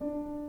大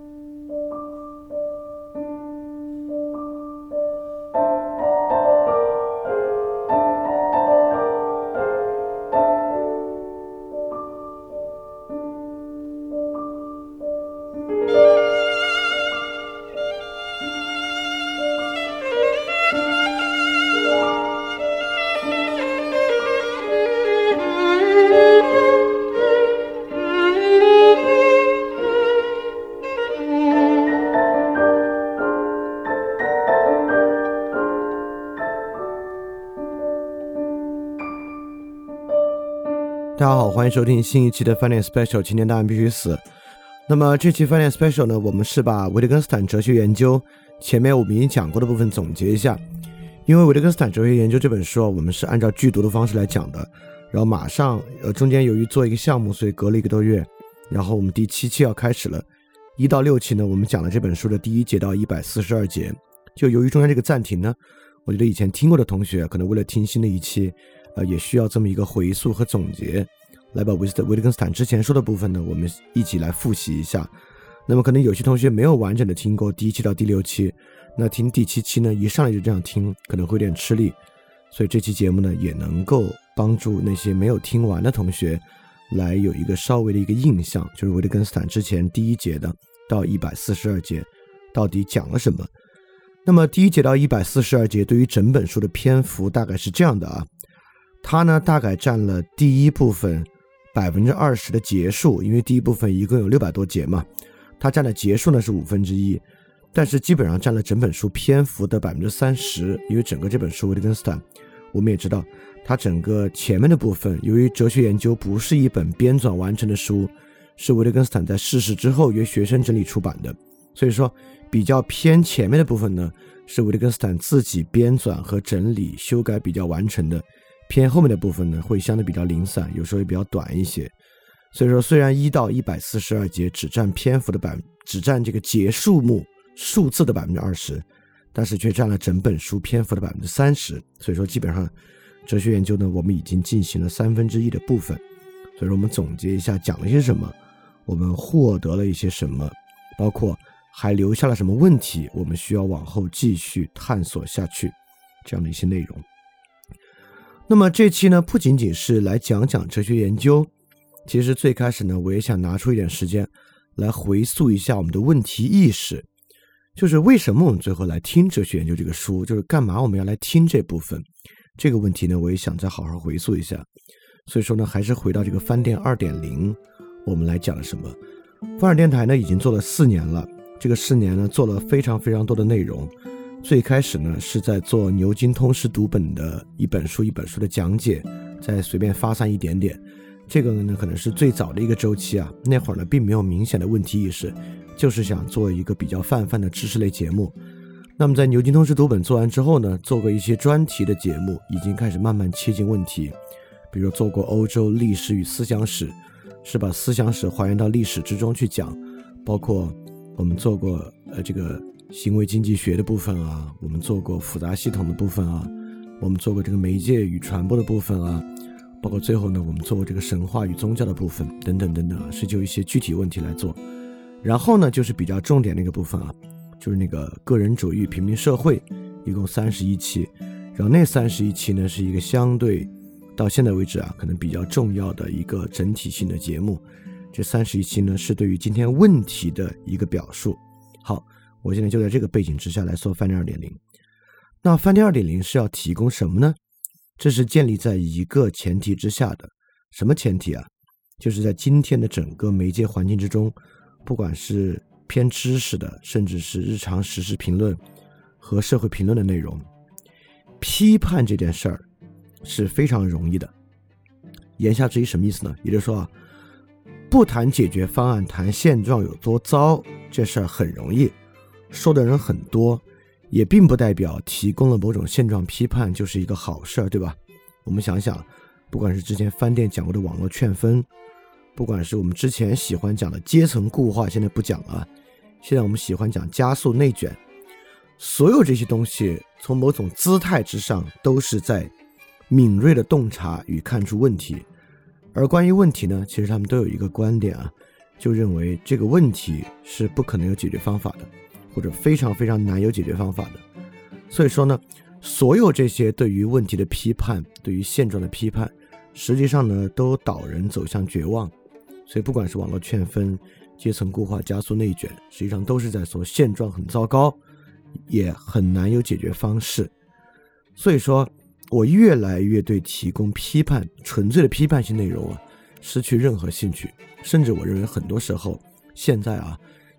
欢迎收听新一期的 Finance Special，今天答案必须死。那么这期 Finance Special 呢，我们是把维特根斯坦哲学研究前面我们已经讲过的部分总结一下。因为维特根斯坦哲学研究这本书啊，我们是按照剧读的方式来讲的。然后马上呃中间由于做一个项目，所以隔了一个多月。然后我们第七期要开始了，一到六期呢，我们讲了这本书的第一节到一百四十二节。就由于中间这个暂停呢，我觉得以前听过的同学可能为了听新的一期。呃，也需要这么一个回溯和总结，来把维斯特维特根斯坦之前说的部分呢，我们一起来复习一下。那么可能有些同学没有完整的听过第一期到第六期，那听第七期呢，一上来就这样听，可能会有点吃力。所以这期节目呢，也能够帮助那些没有听完的同学，来有一个稍微的一个印象，就是维特根斯坦之前第一节的到一百四十二节到底讲了什么。那么第一节到一百四十二节对于整本书的篇幅大概是这样的啊。它呢，大概占了第一部分百分之二十的结束，因为第一部分一共有六百多节嘛，它占的结束呢是五分之一，但是基本上占了整本书篇幅的百分之三十，因为整个这本书维特根斯坦，我们也知道，它整个前面的部分，由于哲学研究不是一本编纂完成的书，是维特根斯坦在逝世之后由学生整理出版的，所以说比较偏前面的部分呢，是维特根斯坦自己编纂和整理修改比较完成的。偏后面的部分呢，会相对比较零散，有时候也比较短一些。所以说，虽然一到一百四十二节只占篇幅的百，只占这个节数目数字的百分之二十，但是却占了整本书篇幅的百分之三十。所以说，基本上哲学研究呢，我们已经进行了三分之一的部分。所以说，我们总结一下讲了些什么，我们获得了一些什么，包括还留下了什么问题，我们需要往后继续探索下去，这样的一些内容。那么这期呢，不仅仅是来讲讲哲学研究，其实最开始呢，我也想拿出一点时间来回溯一下我们的问题意识，就是为什么我们最后来听哲学研究这个书，就是干嘛我们要来听这部分这个问题呢？我也想再好好回溯一下。所以说呢，还是回到这个翻店二点零，我们来讲什么？翻尔电台呢，已经做了四年了，这个四年呢，做了非常非常多的内容。最开始呢，是在做牛津通识读本的一本书一本书的讲解，再随便发散一点点。这个呢，可能是最早的一个周期啊。那会儿呢，并没有明显的问题意识，就是想做一个比较泛泛的知识类节目。那么在牛津通识读本做完之后呢，做过一些专题的节目，已经开始慢慢切近问题。比如做过欧洲历史与思想史，是把思想史还原到历史之中去讲。包括我们做过呃这个。行为经济学的部分啊，我们做过复杂系统的部分啊，我们做过这个媒介与传播的部分啊，包括最后呢，我们做过这个神话与宗教的部分等等等等啊，是就一些具体问题来做。然后呢，就是比较重点那个部分啊，就是那个个人主义平民社会，一共三十一期。然后那三十一期呢，是一个相对到现在为止啊，可能比较重要的一个整体性的节目。这三十一期呢，是对于今天问题的一个表述。好。我现在就在这个背景之下来说饭店二点零。那饭店二点零是要提供什么呢？这是建立在一个前提之下的。什么前提啊？就是在今天的整个媒介环境之中，不管是偏知识的，甚至是日常实时评论和社会评论的内容，批判这件事儿是非常容易的。言下之意什么意思呢？也就是说啊，不谈解决方案，谈现状有多糟，这事儿很容易。说的人很多，也并不代表提供了某种现状批判就是一个好事儿，对吧？我们想想，不管是之前翻店讲过的网络劝分，不管是我们之前喜欢讲的阶层固化，现在不讲了，现在我们喜欢讲加速内卷，所有这些东西从某种姿态之上都是在敏锐的洞察与看出问题。而关于问题呢，其实他们都有一个观点啊，就认为这个问题是不可能有解决方法的，或者非常非常难有解决方法的。所以说呢，所有这些对于问题的批判，对于现状的批判，实际上呢都导人走向绝望。所以不管是网络劝分、阶层固化、加速内卷，实际上都是在说现状很糟糕，也很难有解决方式。所以说，我越来越对提供批判、纯粹的批判性内容啊，失去任何兴趣。甚至我认为，很多时候现在啊，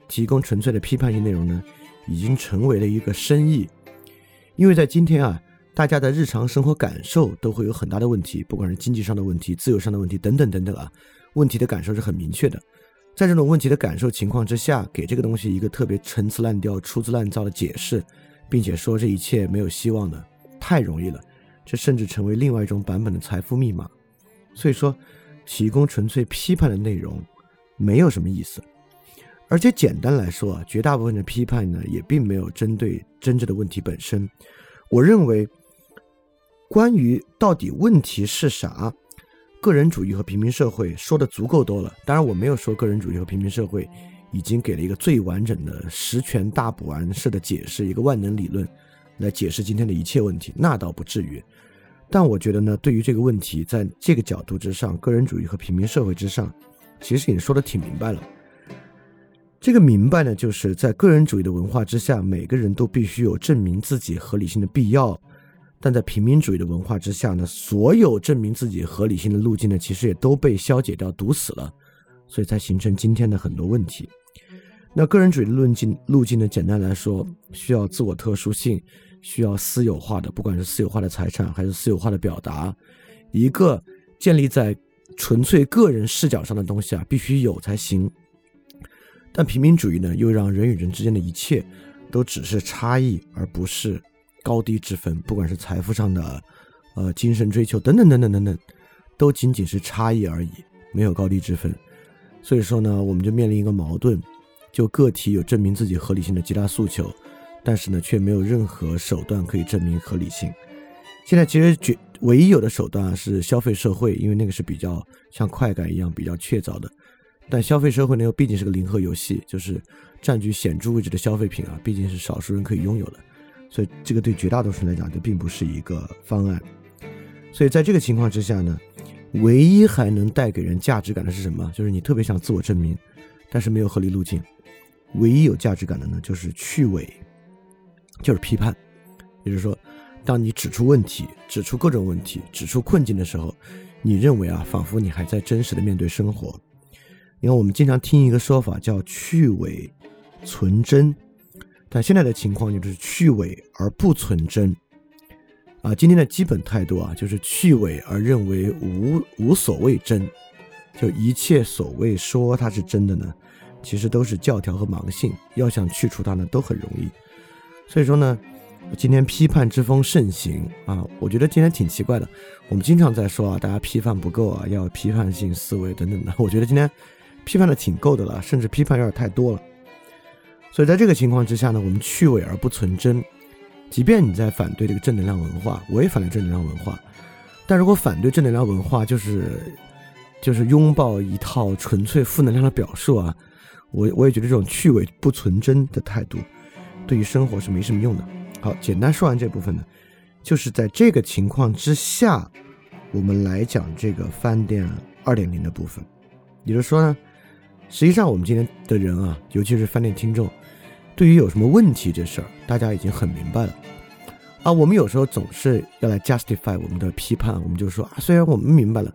提供纯粹的批判性内容呢，已经成为了一个生意。因为在今天啊，大家的日常生活感受都会有很大的问题，不管是经济上的问题、自由上的问题等等等等啊，问题的感受是很明确的。在这种问题的感受情况之下，给这个东西一个特别陈词滥调、粗制滥造的解释，并且说这一切没有希望的。太容易了，这甚至成为另外一种版本的财富密码。所以说，提供纯粹批判的内容没有什么意思。而且简单来说啊，绝大部分的批判呢，也并没有针对真正的问题本身。我认为，关于到底问题是啥，个人主义和平民社会说的足够多了。当然，我没有说个人主义和平民社会已经给了一个最完整的十全大补完式的解释，一个万能理论。来解释今天的一切问题，那倒不至于。但我觉得呢，对于这个问题，在这个角度之上，个人主义和平民社会之上，其实已经说的挺明白了。这个明白呢，就是在个人主义的文化之下，每个人都必须有证明自己合理性的必要；但在平民主义的文化之下呢，所有证明自己合理性的路径呢，其实也都被消解掉、堵死了，所以才形成今天的很多问题。那个人主义的路径路径呢？简单来说，需要自我特殊性，需要私有化的，不管是私有化的财产还是私有化的表达，一个建立在纯粹个人视角上的东西啊，必须有才行。但平民主义呢，又让人与人之间的一切都只是差异，而不是高低之分，不管是财富上的，呃，精神追求等等等等等等，都仅仅是差异而已，没有高低之分。所以说呢，我们就面临一个矛盾。就个体有证明自己合理性的极大诉求，但是呢，却没有任何手段可以证明合理性。现在其实绝唯一有的手段是消费社会，因为那个是比较像快感一样比较确凿的。但消费社会呢，又毕竟是个零和游戏，就是占据显著位置的消费品啊，毕竟是少数人可以拥有的，所以这个对绝大多数人来讲，就并不是一个方案。所以在这个情况之下呢，唯一还能带给人价值感的是什么？就是你特别想自我证明，但是没有合理路径。唯一有价值感的呢，就是去伪，就是批判。也就是说，当你指出问题、指出各种问题、指出困境的时候，你认为啊，仿佛你还在真实的面对生活。因为我们经常听一个说法叫“去伪存真”，但现在的情况就是去伪而不存真。啊，今天的基本态度啊，就是去伪而认为无无所谓真，就一切所谓说它是真的呢。其实都是教条和盲信，要想去除它呢，都很容易。所以说呢，今天批判之风盛行啊，我觉得今天挺奇怪的。我们经常在说啊，大家批判不够啊，要批判性思维等等的。我觉得今天批判的挺够的了，甚至批判有点太多了。所以在这个情况之下呢，我们去伪而不存真。即便你在反对这个正能量文化，我也反对正能量文化。但如果反对正能量文化，就是就是拥抱一套纯粹负能量的表述啊。我我也觉得这种去伪不存真的态度，对于生活是没什么用的。好，简单说完这部分呢，就是在这个情况之下，我们来讲这个饭店二点零的部分。也就是说呢，实际上我们今天的人啊，尤其是饭店听众，对于有什么问题这事儿，大家已经很明白了。啊，我们有时候总是要来 justify 我们的批判，我们就说啊，虽然我们明白了，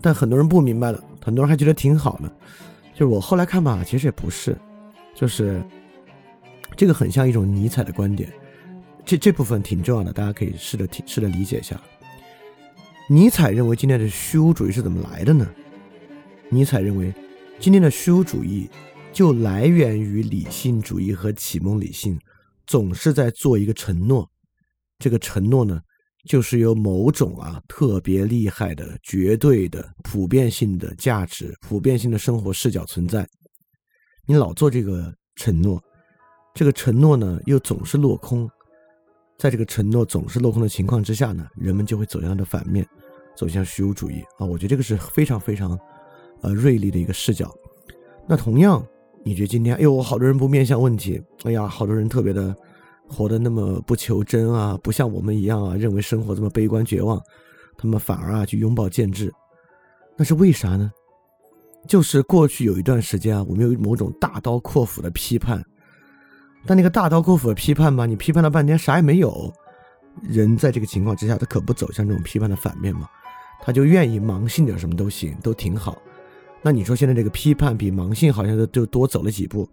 但很多人不明白了，很多人还觉得挺好的。就是我后来看吧，其实也不是，就是这个很像一种尼采的观点，这这部分挺重要的，大家可以试着听，试着理解一下。尼采认为今天的虚无主义是怎么来的呢？尼采认为今天的虚无主义就来源于理性主义和启蒙理性总是在做一个承诺，这个承诺呢。就是有某种啊特别厉害的、绝对的、普遍性的价值、普遍性的生活视角存在。你老做这个承诺，这个承诺呢又总是落空。在这个承诺总是落空的情况之下呢，人们就会走向它的反面，走向虚无主义啊！我觉得这个是非常非常呃锐利的一个视角。那同样，你觉得今天，哎呦，好多人不面向问题，哎呀，好多人特别的活得那么不求真啊，不像我们一样啊，认为生活这么悲观绝望，他们反而啊去拥抱建制，那是为啥呢？就是过去有一段时间啊，我们有某种大刀阔斧的批判，但那个大刀阔斧的批判吧，你批判了半天啥也没有。人在这个情况之下，他可不走向这种批判的反面嘛，他就愿意盲信点什么都行，都挺好。那你说现在这个批判比盲信好像就就多走了几步，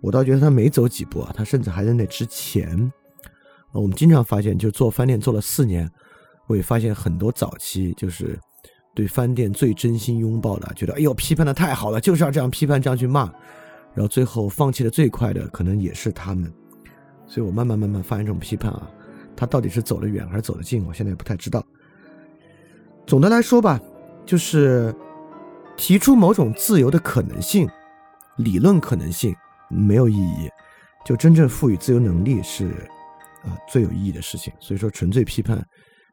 我倒觉得他没走几步啊，他甚至还在那之前。我们经常发现，就做饭店做了四年，我也发现很多早期就是对饭店最真心拥抱的，觉得哎呦批判的太好了，就是要这样批判这样去骂，然后最后放弃的最快的可能也是他们。所以我慢慢慢慢发现这种批判啊。他到底是走得远还是走得近？我现在也不太知道。总的来说吧，就是提出某种自由的可能性、理论可能性没有意义，就真正赋予自由能力是啊最有意义的事情。所以说，纯粹批判，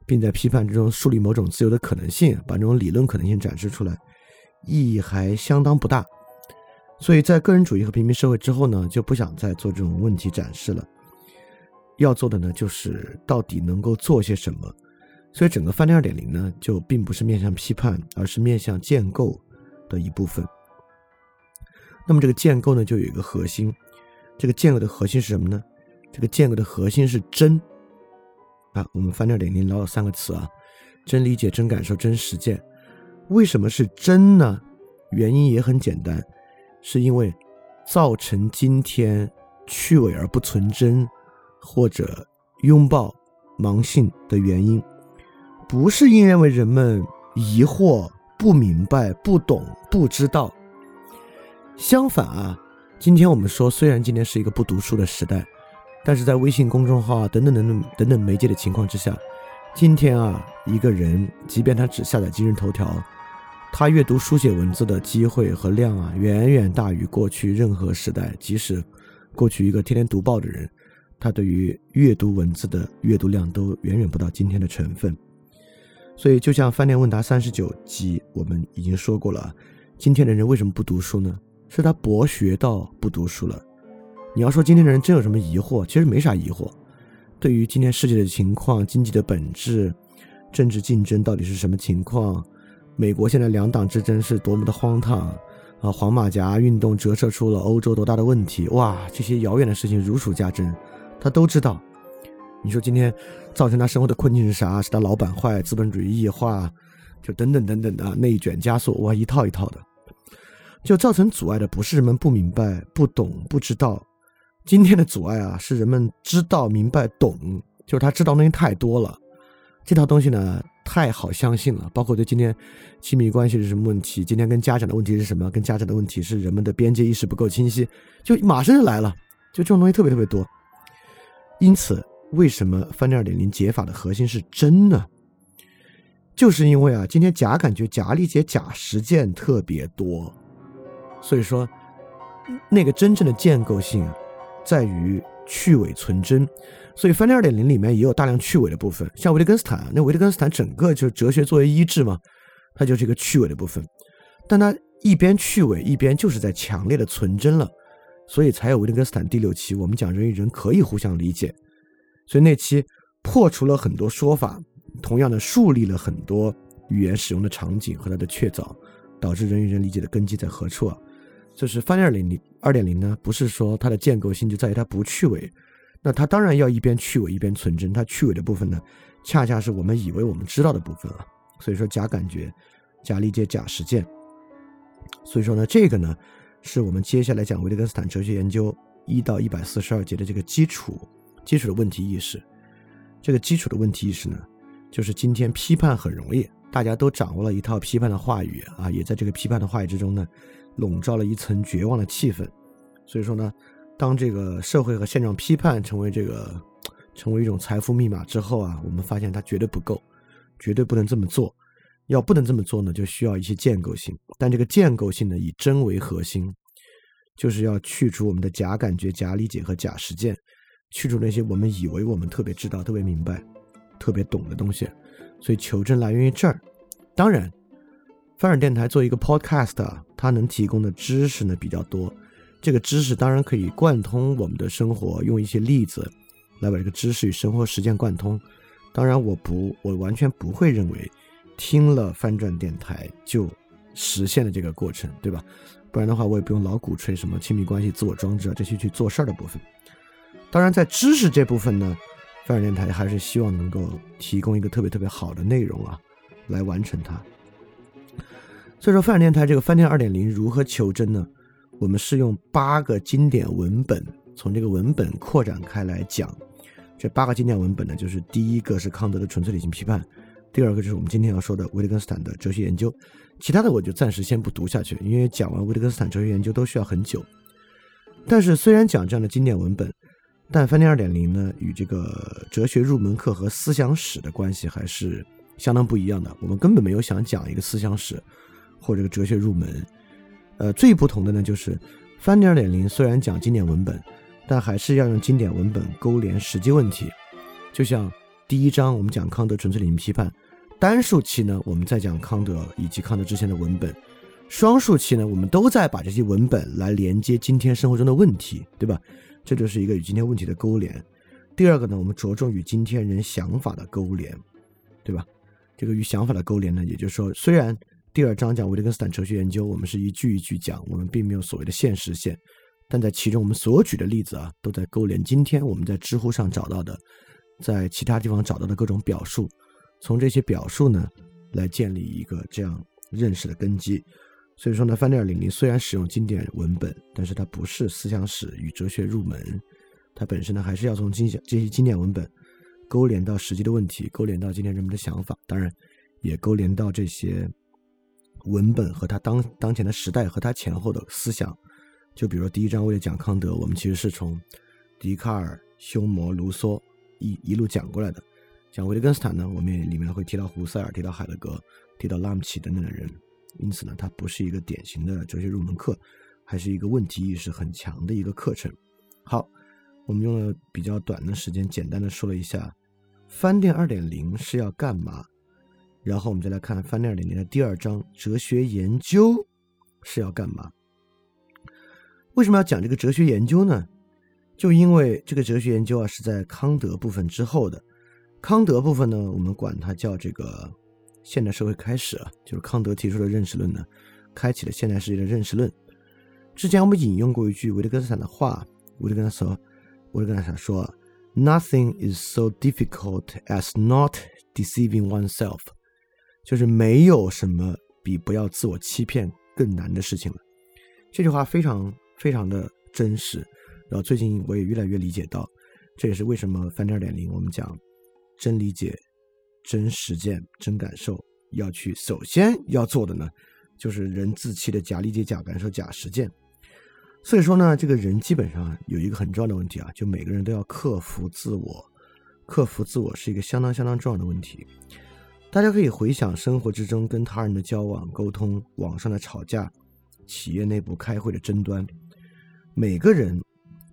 并在批判之中树立某种自由的可能性，把这种理论可能性展示出来，意义还相当不大。所以在个人主义和平民社会之后呢，就不想再做这种问题展示了。要做的呢，就是到底能够做些什么。所以整个饭店二点零呢，就并不是面向批判，而是面向建构的一部分。那么这个建构呢，就有一个核心。这个建构的核心是什么呢？这个建构的核心是真。啊，我们饭店二点零聊了三个词啊：真理解、真感受、真实践。为什么是真呢？原因也很简单，是因为造成今天去伪而不存真。或者拥抱盲信的原因，不是因为人们疑惑、不明白、不懂、不知道。相反啊，今天我们说，虽然今天是一个不读书的时代，但是在微信公众号啊等等等等等等媒介的情况之下，今天啊，一个人即便他只下载今日头条，他阅读书写文字的机会和量啊，远远大于过去任何时代。即使过去一个天天读报的人。他对于阅读文字的阅读量都远远不到今天的成分，所以就像饭店问答三十九集，我们已经说过了，今天的人为什么不读书呢？是他博学到不读书了。你要说今天的人真有什么疑惑，其实没啥疑惑。对于今天世界的情况、经济的本质、政治竞争到底是什么情况，美国现在两党之争是多么的荒唐啊！黄马甲运动折射出了欧洲多大的问题哇！这些遥远的事情如数家珍。他都知道，你说今天造成他生活的困境是啥？是他老板坏，资本主义异化，就等等等等的内卷加速，哇，一套一套的。就造成阻碍的不是人们不明白、不懂、不知道，今天的阻碍啊，是人们知道、明白、懂，就是他知道东西太多了。这套东西呢，太好相信了。包括对今天亲密关系是什么问题，今天跟家长的问题是什么？跟家长的问题是人们的边界意识不够清晰，就马上就来了。就这种东西特别特别多。因此，为什么翻店二点零解法的核心是真呢？就是因为啊，今天假感觉、假理解、假实践特别多，所以说，那个真正的建构性在于去伪存真。所以翻店二点零里面也有大量去伪的部分，像维特根斯坦，那维特根斯坦整个就是哲学作为医治嘛，它就是一个去伪的部分，但它一边去伪，一边就是在强烈的存真了。所以才有维特根斯坦第六期，我们讲人与人可以互相理解。所以那期破除了很多说法，同样的树立了很多语言使用的场景和它的确凿，导致人与人理解的根基在何处啊？就是翻二零零二点零呢，不是说它的建构性就在于它不去伪，那它当然要一边去伪一边存真。它去伪的部分呢，恰恰是我们以为我们知道的部分啊。所以说假感觉、假理解、假实践。所以说呢，这个呢。是我们接下来讲维特根斯坦哲学研究一到一百四十二节的这个基础基础的问题意识。这个基础的问题意识呢，就是今天批判很容易，大家都掌握了一套批判的话语啊，也在这个批判的话语之中呢，笼罩了一层绝望的气氛。所以说呢，当这个社会和现状批判成为这个成为一种财富密码之后啊，我们发现它绝对不够，绝对不能这么做。要不能这么做呢，就需要一些建构性。但这个建构性呢，以真为核心，就是要去除我们的假感觉、假理解和假实践，去除那些我们以为我们特别知道、特别明白、特别懂的东西。所以求真来源于这儿。当然，翻转电台做一个 podcast，啊它能提供的知识呢比较多。这个知识当然可以贯通我们的生活，用一些例子来把这个知识与生活实践贯通。当然，我不，我完全不会认为听了翻转电台就实现了这个过程，对吧？不然的话，我也不用老鼓吹什么亲密关系、自我装置啊这些去做事儿的部分。当然，在知识这部分呢，翻转电台还是希望能够提供一个特别特别好的内容啊，来完成它。所以说，翻转电台这个翻天二点零如何求真呢？我们是用八个经典文本，从这个文本扩展开来讲。这八个经典文本呢，就是第一个是康德的纯粹理性批判，第二个就是我们今天要说的维特根斯坦的哲学研究。其他的我就暂时先不读下去，因为讲完维特根斯坦哲学研究都需要很久。但是虽然讲这样的经典文本，但翻天二点零呢，与这个哲学入门课和思想史的关系还是相当不一样的。我们根本没有想讲一个思想史或者哲学入门。呃，最不同的呢，就是翻点点零虽然讲经典文本，但还是要用经典文本勾连实际问题。就像第一章我们讲康德纯粹理性批判，单数期呢我们在讲康德以及康德之前的文本，双数期呢我们都在把这些文本来连接今天生活中的问题，对吧？这就是一个与今天问题的勾连。第二个呢，我们着重与今天人想法的勾连，对吧？这个与想法的勾连呢，也就是说，虽然。第二章讲维特根斯坦哲学研究，我们是一句一句讲，我们并没有所谓的现实线，但在其中我们所举的例子啊，都在勾连今天我们在知乎上找到的，在其他地方找到的各种表述，从这些表述呢，来建立一个这样认识的根基。所以说呢，范德尔零零虽然使用经典文本，但是它不是思想史与哲学入门，它本身呢还是要从经典这些经典文本勾连到实际的问题，勾连到今天人们的想法，当然也勾连到这些。文本和他当当前的时代和他前后的思想，就比如第一章为了讲康德，我们其实是从笛卡尔、休谟、卢梭一一路讲过来的。讲维特根斯坦呢，我们也里面会提到胡塞尔、提到海德格、提到拉姆齐等等的人。因此呢，它不是一个典型的哲学入门课，还是一个问题意识很强的一个课程。好，我们用了比较短的时间，简单的说了一下翻店二点零是要干嘛。然后我们再来看范内尔里面的第二章，哲学研究是要干嘛？为什么要讲这个哲学研究呢？就因为这个哲学研究啊是在康德部分之后的。康德部分呢，我们管它叫这个现代社会开始啊，就是康德提出的认识论呢，开启了现代世界的认识论。之前我们引用过一句维特根斯坦的话，维特根斯坦，维特根斯坦说：“Nothing is so difficult as not deceiving oneself。”就是没有什么比不要自我欺骗更难的事情了。这句话非常非常的真实。然后最近我也越来越理解到，这也是为什么翻天二点零我们讲真理解、真实践、真感受要去首先要做的呢，就是人自欺的假理解、假感受、假实践。所以说呢，这个人基本上有一个很重要的问题啊，就每个人都要克服自我，克服自我是一个相当相当重要的问题。大家可以回想生活之中跟他人的交往、沟通、网上的吵架、企业内部开会的争端。每个人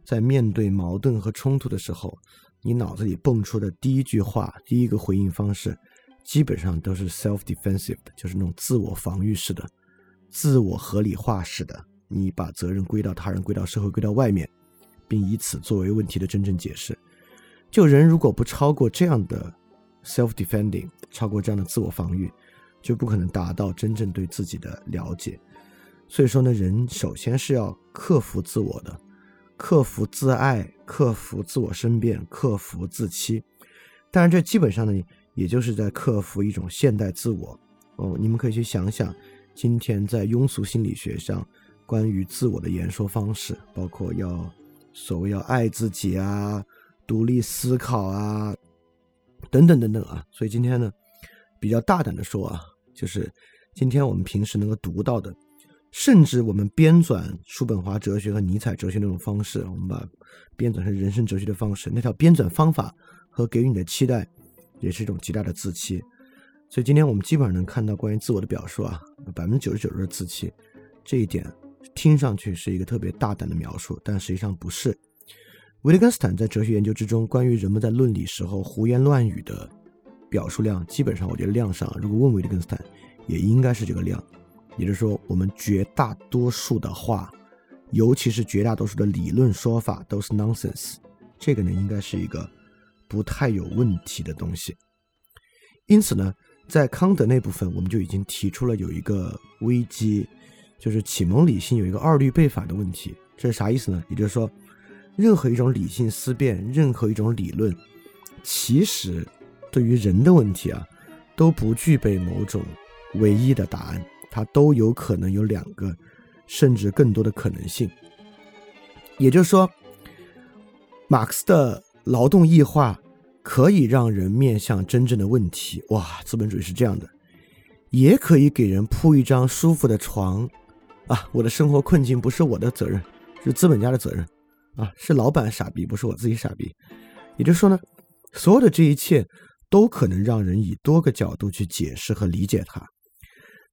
在面对矛盾和冲突的时候，你脑子里蹦出的第一句话、第一个回应方式，基本上都是 self-defensive 的，就是那种自我防御式的、自我合理化式的。你把责任归到他人、归到社会、归到外面，并以此作为问题的真正解释。就人如果不超过这样的。Self-defending 超过这样的自我防御，就不可能达到真正对自己的了解。所以说呢，人首先是要克服自我的，克服自爱，克服自我申辩，克服自欺。当然，这基本上呢，也就是在克服一种现代自我。哦，你们可以去想想，今天在庸俗心理学上关于自我的言说方式，包括要所谓要爱自己啊，独立思考啊。等等等等啊，所以今天呢，比较大胆的说啊，就是今天我们平时能够读到的，甚至我们编纂叔本华哲学和尼采哲学那种方式，我们把编纂成人生哲学的方式，那条编纂方法和给予你的期待，也是一种极大的自欺。所以今天我们基本上能看到关于自我的表述啊，百分之九十九都是自欺，这一点听上去是一个特别大胆的描述，但实际上不是。维特根斯坦在哲学研究之中，关于人们在论理时候胡言乱语的表述量，基本上我觉得量上，如果问维特根斯坦，也应该是这个量。也就是说，我们绝大多数的话，尤其是绝大多数的理论说法都是 nonsense。这个呢，应该是一个不太有问题的东西。因此呢，在康德那部分，我们就已经提出了有一个危机，就是启蒙理性有一个二律背反的问题。这是啥意思呢？也就是说，任何一种理性思辨，任何一种理论，其实对于人的问题啊，都不具备某种唯一的答案，它都有可能有两个，甚至更多的可能性。也就是说。马克思的劳动异化可以让人面向真正的问题。哇，资本主义是这样的，也可以给人铺一张舒服的床。啊，我的生活困境不是我的责任，是资本家的责任。啊，是老板傻逼，不是我自己傻逼。也就是说呢，所有的这一切都可能让人以多个角度去解释和理解它。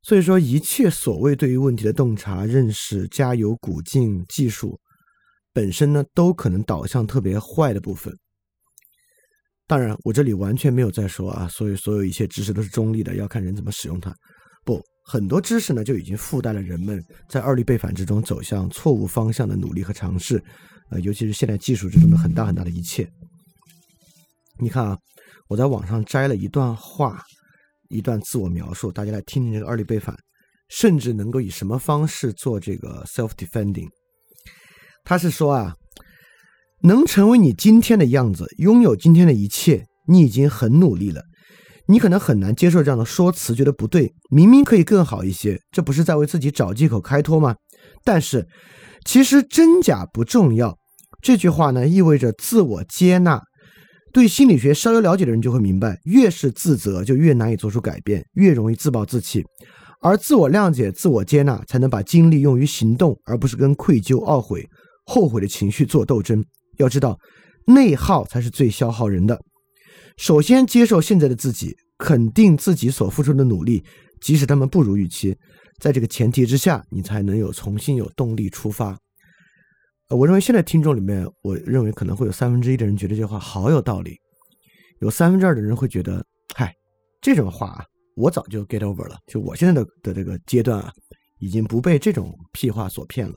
所以说，一切所谓对于问题的洞察、认识、加油、鼓劲、技术。本身呢，都可能导向特别坏的部分。当然，我这里完全没有在说啊，所以所有一切知识都是中立的，要看人怎么使用它。不，很多知识呢就已经附带了人们在二律背反之中走向错误方向的努力和尝试。呃，尤其是现代技术之中的很大很大的一切。你看啊，我在网上摘了一段话，一段自我描述，大家来听听这个二律背反，甚至能够以什么方式做这个 self defending。他是说啊，能成为你今天的样子，拥有今天的一切，你已经很努力了。你可能很难接受这样的说辞，觉得不对，明明可以更好一些，这不是在为自己找借口开脱吗？但是，其实真假不重要。这句话呢，意味着自我接纳。对心理学稍有了解的人就会明白，越是自责，就越难以做出改变，越容易自暴自弃。而自我谅解、自我接纳，才能把精力用于行动，而不是跟愧疚、懊悔。后悔的情绪做斗争，要知道，内耗才是最消耗人的。首先接受现在的自己，肯定自己所付出的努力，即使他们不如预期。在这个前提之下，你才能有重新有动力出发。我认为现在听众里面，我认为可能会有三分之一的人觉得这话好有道理，有三分之二的人会觉得，嗨，这种话啊，我早就 get over 了。就我现在的的这个阶段啊，已经不被这种屁话所骗了。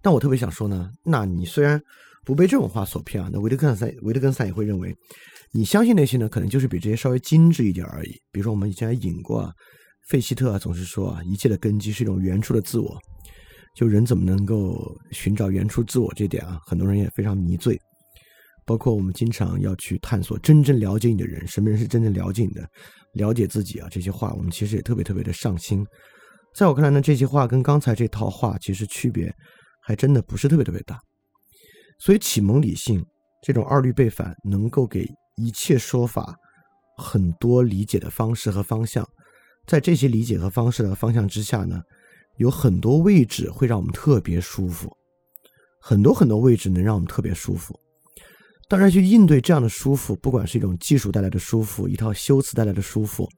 但我特别想说呢，那你虽然不被这种话所骗啊，那维特根斯坦维特根斯坦也会认为，你相信那些呢，可能就是比这些稍微精致一点而已。比如说我们以前还引过啊，费希特啊，总是说啊，一切的根基是一种原初的自我。就人怎么能够寻找原初自我这点啊，很多人也非常迷醉。包括我们经常要去探索真正了解你的人，什么人是真正了解你的，了解自己啊，这些话我们其实也特别特别的上心。在我看来呢，这些话跟刚才这套话其实区别。还真的不是特别特别大，所以启蒙理性这种二律背反能够给一切说法很多理解的方式和方向，在这些理解和方式的方向之下呢，有很多位置会让我们特别舒服，很多很多位置能让我们特别舒服。当然，去应对这样的舒服，不管是一种技术带来的舒服，一套修辞带来的舒服，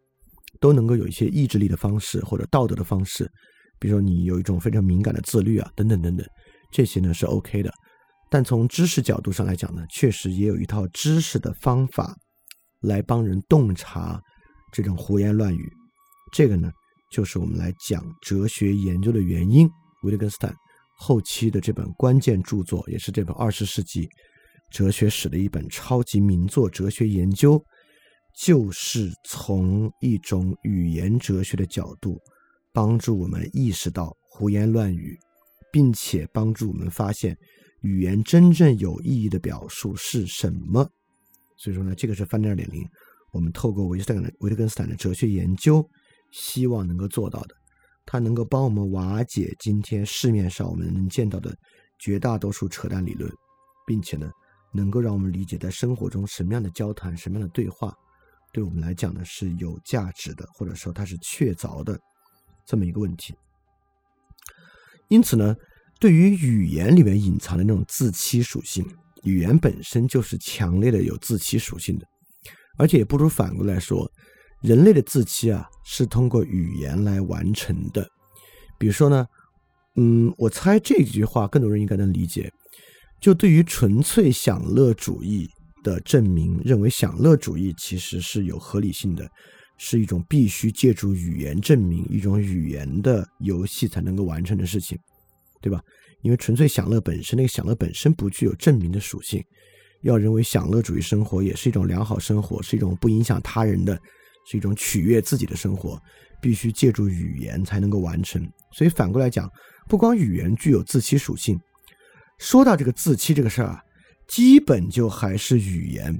都能够有一些意志力的方式或者道德的方式。比如说，你有一种非常敏感的自律啊，等等等等，这些呢是 OK 的。但从知识角度上来讲呢，确实也有一套知识的方法来帮人洞察这种胡言乱语。这个呢，就是我们来讲哲学研究的原因。维特根斯坦后期的这本关键著作，也是这本二十世纪哲学史的一本超级名作《哲学研究》，就是从一种语言哲学的角度。帮助我们意识到胡言乱语，并且帮助我们发现语言真正有意义的表述是什么。所以说呢，这个是翻天二点零，我们透过维特根维特根斯坦的哲学研究，希望能够做到的。它能够帮我们瓦解今天市面上我们能见到的绝大多数扯淡理论，并且呢，能够让我们理解在生活中什么样的交谈、什么样的对话，对我们来讲呢是有价值的，或者说它是确凿的。这么一个问题，因此呢，对于语言里面隐藏的那种自欺属性，语言本身就是强烈的有自欺属性的，而且也不如反过来说，人类的自欺啊是通过语言来完成的。比如说呢，嗯，我猜这句话更多人应该能理解，就对于纯粹享乐主义的证明，认为享乐主义其实是有合理性的。是一种必须借助语言证明一种语言的游戏才能够完成的事情，对吧？因为纯粹享乐本身，那个享乐本身不具有证明的属性。要认为享乐主义生活也是一种良好生活，是一种不影响他人的，是一种取悦自己的生活，必须借助语言才能够完成。所以反过来讲，不光语言具有自欺属性，说到这个自欺这个事儿啊，基本就还是语言。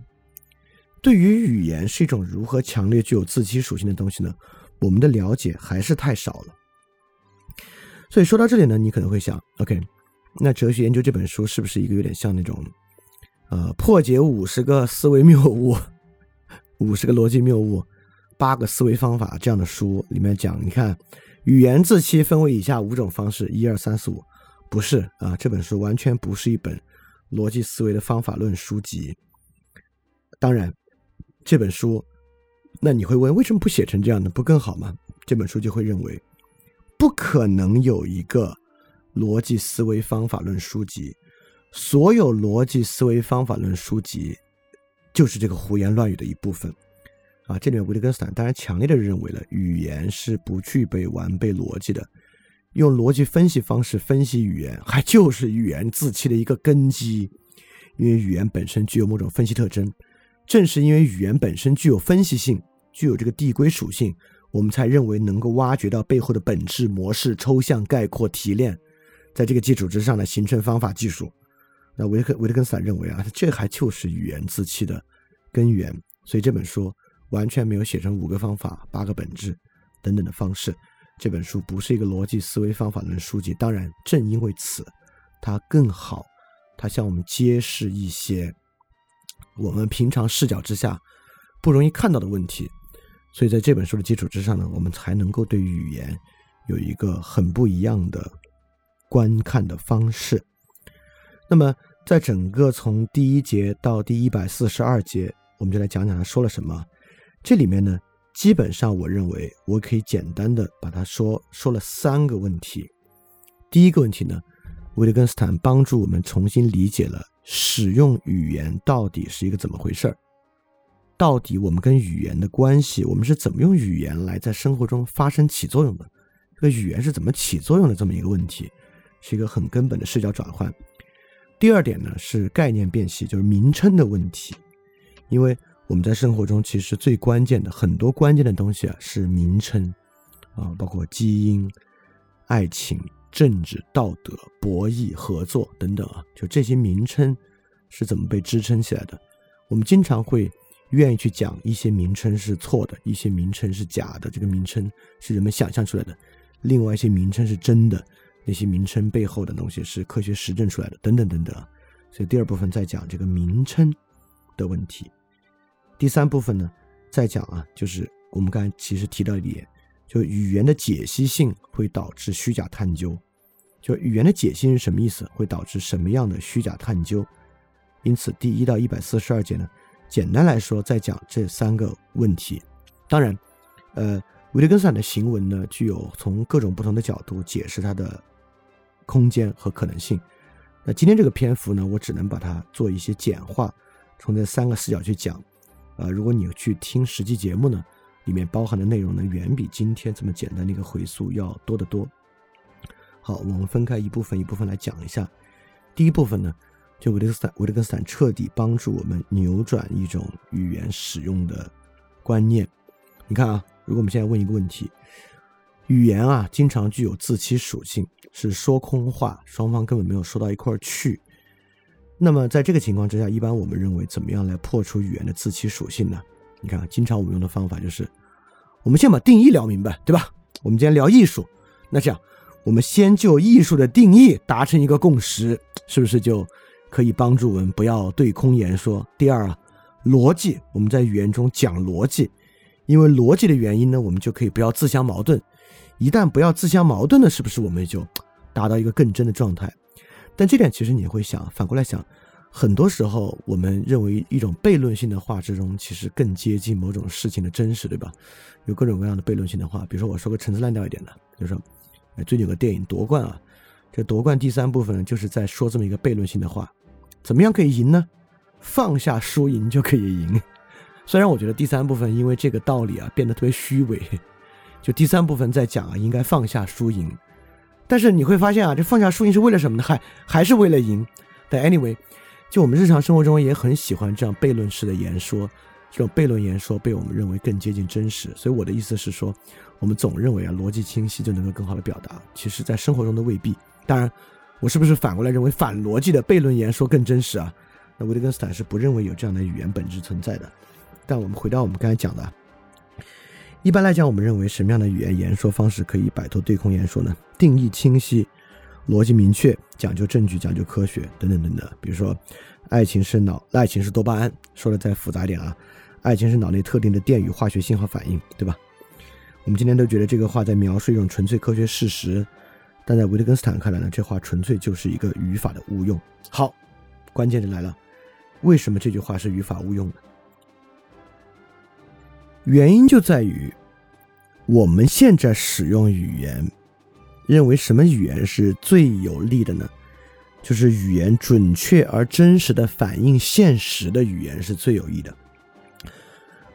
对于语言是一种如何强烈具有自欺属性的东西呢？我们的了解还是太少了。所以说到这里呢，你可能会想，OK，那哲学研究这本书是不是一个有点像那种？呃，破解五十个思维谬误，五十个逻辑谬误，八个思维方法这样的书里面讲，你看，语言自欺分为以下五种方式，一二三四五，不是啊，这本书完全不是一本逻辑思维的方法论书籍。当然，这本书，那你会问，为什么不写成这样的，不更好吗？这本书就会认为，不可能有一个逻辑思维方法论书籍。所有逻辑思维方法论书籍，就是这个胡言乱语的一部分，啊，这里面维特根斯坦当然强烈的认为了语言是不具备完备逻辑的，用逻辑分析方式分析语言，还就是语言自欺的一个根基，因为语言本身具有某种分析特征，正是因为语言本身具有分析性，具有这个递归属性，我们才认为能够挖掘到背后的本质模式、抽象概括、提炼，在这个基础之上呢，形成方法技术。那维特维特根斯坦认为啊，这还就是语言自欺的根源，所以这本书完全没有写成五个方法、八个本质等等的方式。这本书不是一个逻辑思维方法论书籍。当然，正因为此，它更好，它向我们揭示一些我们平常视角之下不容易看到的问题。所以，在这本书的基础之上呢，我们才能够对语言有一个很不一样的观看的方式。那么，在整个从第一节到第一百四十二节，我们就来讲讲他说了什么。这里面呢，基本上我认为我可以简单的把它说说了三个问题。第一个问题呢，维特根斯坦帮助我们重新理解了使用语言到底是一个怎么回事儿，到底我们跟语言的关系，我们是怎么用语言来在生活中发生起作用的？这个语言是怎么起作用的？这么一个问题，是一个很根本的视角转换。第二点呢是概念辨析，就是名称的问题，因为我们在生活中其实最关键的很多关键的东西啊是名称啊，包括基因、爱情、政治、道德、博弈、合作等等啊，就这些名称是怎么被支撑起来的？我们经常会愿意去讲一些名称是错的，一些名称是假的，这个名称是人们想象出来的，另外一些名称是真的。那些名称背后的东西是科学实证出来的，等等等等。所以第二部分在讲这个名称的问题。第三部分呢，在讲啊，就是我们刚才其实提到一点，就语言的解析性会导致虚假探究。就语言的解析是什么意思？会导致什么样的虚假探究？因此，第一到一百四十二节呢，简单来说，在讲这三个问题。当然，呃，维特根斯坦的行文呢，具有从各种不同的角度解释它的。空间和可能性。那今天这个篇幅呢，我只能把它做一些简化，从这三个视角去讲。呃，如果你去听实际节目呢，里面包含的内容呢，远比今天这么简单的一个回溯要多得多。好，我们分开一部分一部分来讲一下。第一部分呢，就维特根斯坦，维特根斯坦彻底帮助我们扭转一种语言使用的观念。你看啊，如果我们现在问一个问题。语言啊，经常具有自欺属性，是说空话，双方根本没有说到一块儿去。那么在这个情况之下，一般我们认为怎么样来破除语言的自欺属性呢？你看，经常我们用的方法就是，我们先把定义聊明白，对吧？我们今天聊艺术，那这样，我们先就艺术的定义达成一个共识，是不是就可以帮助我们不要对空言说？第二啊，逻辑，我们在语言中讲逻辑，因为逻辑的原因呢，我们就可以不要自相矛盾。一旦不要自相矛盾了，是不是我们就达到一个更真的状态？但这点其实你会想，反过来想，很多时候我们认为一种悖论性的话之中，其实更接近某种事情的真实，对吧？有各种各样的悖论性的话，比如说我说个陈词滥调一点的，就是说，最近有个电影夺冠啊，这夺冠第三部分，就是在说这么一个悖论性的话，怎么样可以赢呢？放下输赢就可以赢，虽然我觉得第三部分因为这个道理啊变得特别虚伪，就第三部分在讲啊应该放下输赢，但是你会发现啊这放下输赢是为了什么呢？还还是为了赢。但 anyway，就我们日常生活中也很喜欢这样悖论式的言说，这种悖论言说被我们认为更接近真实。所以我的意思是说，我们总认为啊逻辑清晰就能够更好的表达，其实在生活中的未必。当然，我是不是反过来认为反逻辑的悖论言说更真实啊？那维特根斯坦是不认为有这样的语言本质存在的。但我们回到我们刚才讲的，一般来讲，我们认为什么样的语言言说方式可以摆脱对空言说呢？定义清晰，逻辑明确，讲究证据，讲究科学，等等等等。比如说，爱情是脑，爱情是多巴胺，说的再复杂点啊，爱情是脑内特定的电与化学信号反应，对吧？我们今天都觉得这个话在描述一种纯粹科学事实，但在维特根斯坦看来呢，这话纯粹就是一个语法的误用。好，关键就来了，为什么这句话是语法误用呢？原因就在于，我们现在使用语言，认为什么语言是最有利的呢？就是语言准确而真实的反映现实的语言是最有益的。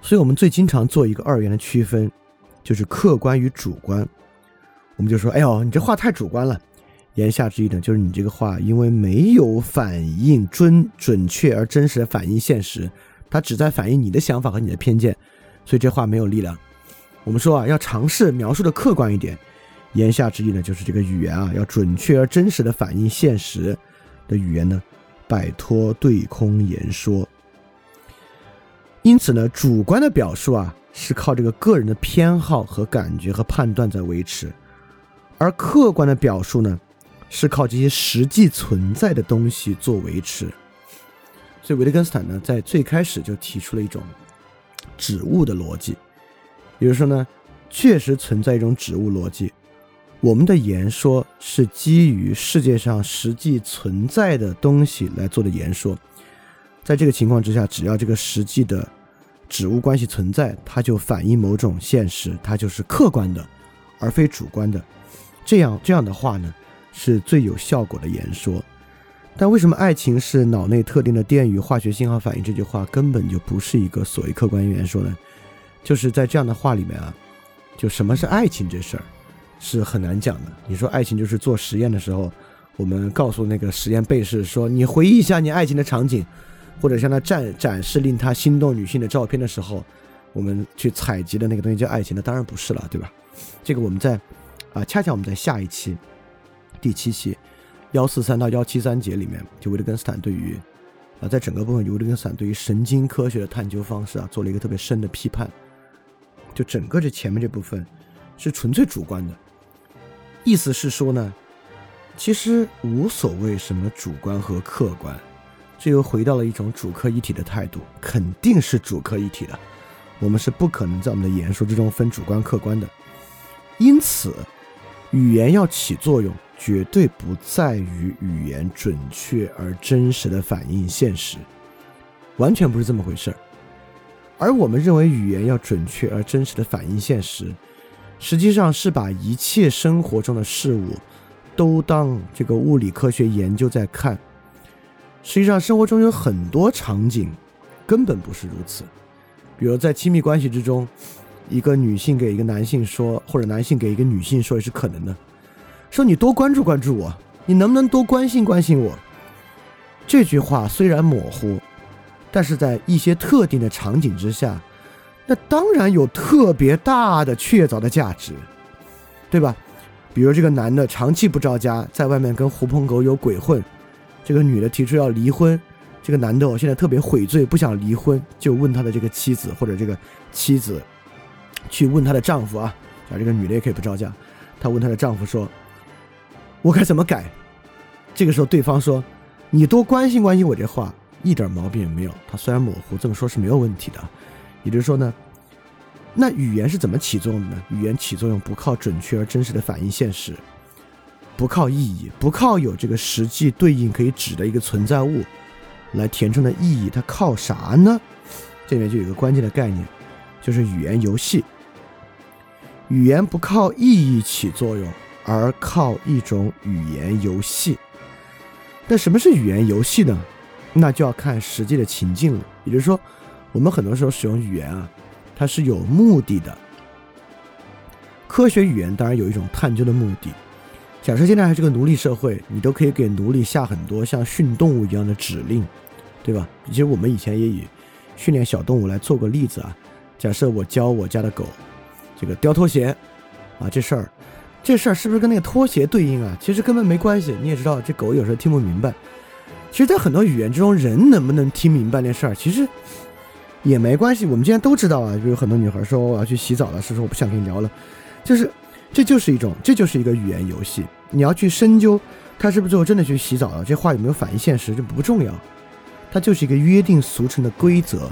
所以我们最经常做一个二元的区分，就是客观与主观。我们就说：“哎呦，你这话太主观了。”言下之意呢，就是你这个话因为没有反映准准确而真实的反映现实，它只在反映你的想法和你的偏见。所以这话没有力量。我们说啊，要尝试描述的客观一点，言下之意呢，就是这个语言啊，要准确而真实的反映现实的语言呢，摆脱对空言说。因此呢，主观的表述啊，是靠这个个人的偏好和感觉和判断在维持，而客观的表述呢，是靠这些实际存在的东西做维持。所以维特根斯坦呢，在最开始就提出了一种。指物的逻辑，也就是说呢，确实存在一种指物逻辑。我们的言说是基于世界上实际存在的东西来做的言说，在这个情况之下，只要这个实际的指物关系存在，它就反映某种现实，它就是客观的，而非主观的。这样这样的话呢，是最有效果的言说。但为什么爱情是脑内特定的电与化学信号反应？这句话根本就不是一个所谓客观言说呢？就是在这样的话里面啊，就什么是爱情这事儿是很难讲的。你说爱情就是做实验的时候，我们告诉那个实验被试说，你回忆一下你爱情的场景，或者向他展展示令他心动女性的照片的时候，我们去采集的那个东西叫爱情？那当然不是了，对吧？这个我们在啊，恰恰我们在下一期第七期。幺四三到幺七三节里面，就维特根斯坦对于，啊，在整个部分，维特根斯坦对于神经科学的探究方式啊，做了一个特别深的批判。就整个这前面这部分是纯粹主观的，意思是说呢，其实无所谓什么主观和客观，这又回到了一种主客一体的态度，肯定是主客一体的，我们是不可能在我们的言说之中分主观客观的，因此，语言要起作用。绝对不在于语言准确而真实的反映现实，完全不是这么回事儿。而我们认为语言要准确而真实的反映现实，实际上是把一切生活中的事物都当这个物理科学研究在看。实际上，生活中有很多场景根本不是如此。比如在亲密关系之中，一个女性给一个男性说，或者男性给一个女性说，也是可能的。说你多关注关注我，你能不能多关心关心我？这句话虽然模糊，但是在一些特定的场景之下，那当然有特别大的确凿的价值，对吧？比如这个男的长期不着家，在外面跟狐朋狗友鬼混，这个女的提出要离婚，这个男的我现在特别悔罪，不想离婚，就问他的这个妻子或者这个妻子去问她的丈夫啊，啊，这个女的也可以不招架，她问她的丈夫说。我该怎么改？这个时候，对方说：“你多关心关心我。”这话一点毛病也没有。他虽然模糊，这么说是没有问题的。也就是说呢，那语言是怎么起作用的呢？语言起作用不靠准确而真实的反映现实，不靠意义，不靠有这个实际对应可以指的一个存在物来填充的意义，它靠啥呢？这里面就有一个关键的概念，就是语言游戏。语言不靠意义起作用。而靠一种语言游戏，那什么是语言游戏呢？那就要看实际的情境了。也就是说，我们很多时候使用语言啊，它是有目的的。科学语言当然有一种探究的目的。假设现在还是个奴隶社会，你都可以给奴隶下很多像训动物一样的指令，对吧？其实我们以前也以训练小动物来做过例子啊。假设我教我家的狗这个叼拖鞋啊，这事儿，这事儿是不是跟那个拖鞋对应啊？其实根本没关系。你也知道，这狗有时候听不明白。其实，在很多语言之中，人能不能听明白那事儿，其实。也没关系，我们今天都知道啊，就有很多女孩说我要去洗澡了，是说我不想跟你聊了，就是，这就是一种，这就是一个语言游戏。你要去深究，他是不是最后真的去洗澡了？这话有没有反映现实？这不重要，它就是一个约定俗成的规则，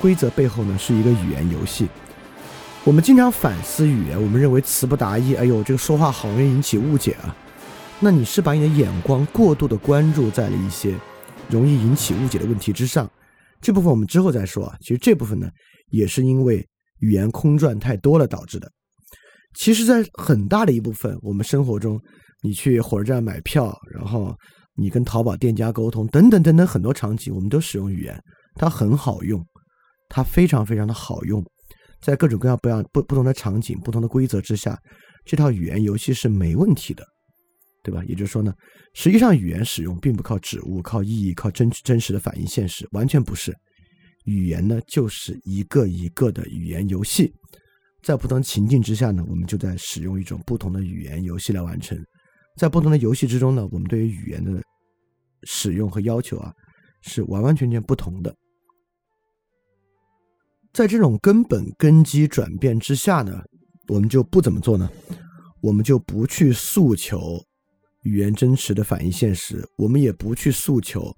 规则背后呢是一个语言游戏。我们经常反思语言，我们认为词不达意，哎呦，这个说话好容易引起误解啊。那你是把你的眼光过度的关注在了一些容易引起误解的问题之上。这部分我们之后再说啊。其实这部分呢，也是因为语言空转太多了导致的。其实，在很大的一部分我们生活中，你去火车站买票，然后你跟淘宝店家沟通，等等等等很多场景，我们都使用语言，它很好用，它非常非常的好用，在各种各样不样不不同的场景、不同的规则之下，这套语言游戏是没问题的。对吧？也就是说呢，实际上语言使用并不靠指物、靠意义、靠真真实的反映现实，完全不是。语言呢，就是一个一个的语言游戏，在不同情境之下呢，我们就在使用一种不同的语言游戏来完成。在不同的游戏之中呢，我们对于语言的使用和要求啊，是完完全全不同的。在这种根本根基转变之下呢，我们就不怎么做呢？我们就不去诉求。语言真实的反映现实，我们也不去诉求，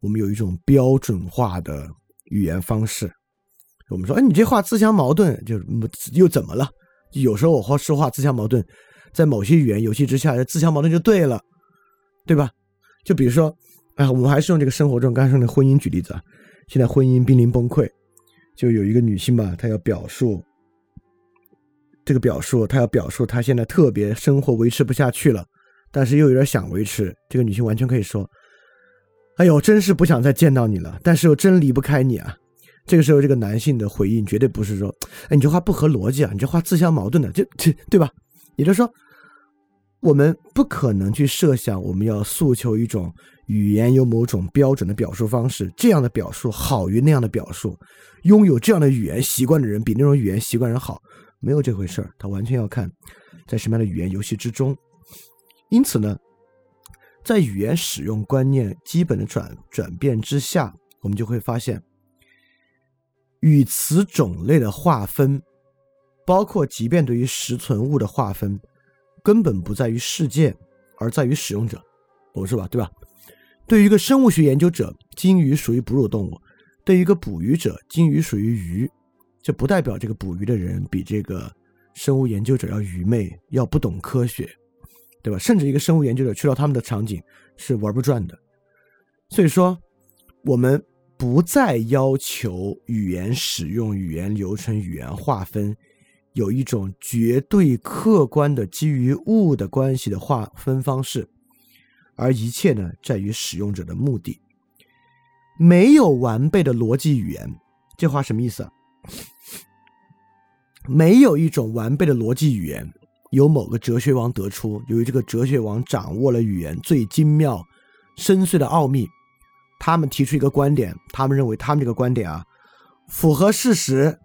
我们有一种标准化的语言方式。我们说，哎，你这话自相矛盾，就又怎么了？有时候我说话自相矛盾，在某些语言游戏之下，自相矛盾就对了，对吧？就比如说，哎，我们还是用这个生活中刚才说的婚姻举例子啊。现在婚姻濒临崩溃，就有一个女性吧，她要表述这个表述，她要表述她现在特别生活维持不下去了。但是又有点想维持，这个女性完全可以说：“哎呦，真是不想再见到你了。”但是又真离不开你啊。这个时候，这个男性的回应绝对不是说：“哎，你这话不合逻辑啊，你这话自相矛盾的。”这这对吧？也就是说，我们不可能去设想我们要诉求一种语言有某种标准的表述方式，这样的表述好于那样的表述，拥有这样的语言习惯的人比那种语言习惯人好，没有这回事儿。他完全要看在什么样的语言游戏之中。因此呢，在语言使用观念基本的转转变之下，我们就会发现，语词种类的划分，包括即便对于实存物的划分，根本不在于事件，而在于使用者，不是吧？对吧？对于一个生物学研究者，鲸鱼属于哺乳动物；对于一个捕鱼者，鲸鱼属于鱼。这不代表这个捕鱼的人比这个生物研究者要愚昧，要不懂科学。对吧？甚至一个生物研究者去到他们的场景是玩不转的。所以说，我们不再要求语言使用、语言流程、语言划分有一种绝对客观的基于物的关系的划分方式，而一切呢，在于使用者的目的。没有完备的逻辑语言，这话什么意思？没有一种完备的逻辑语言。由某个哲学王得出，由于这个哲学王掌握了语言最精妙、深邃的奥秘，他们提出一个观点，他们认为他们这个观点啊，符合事实、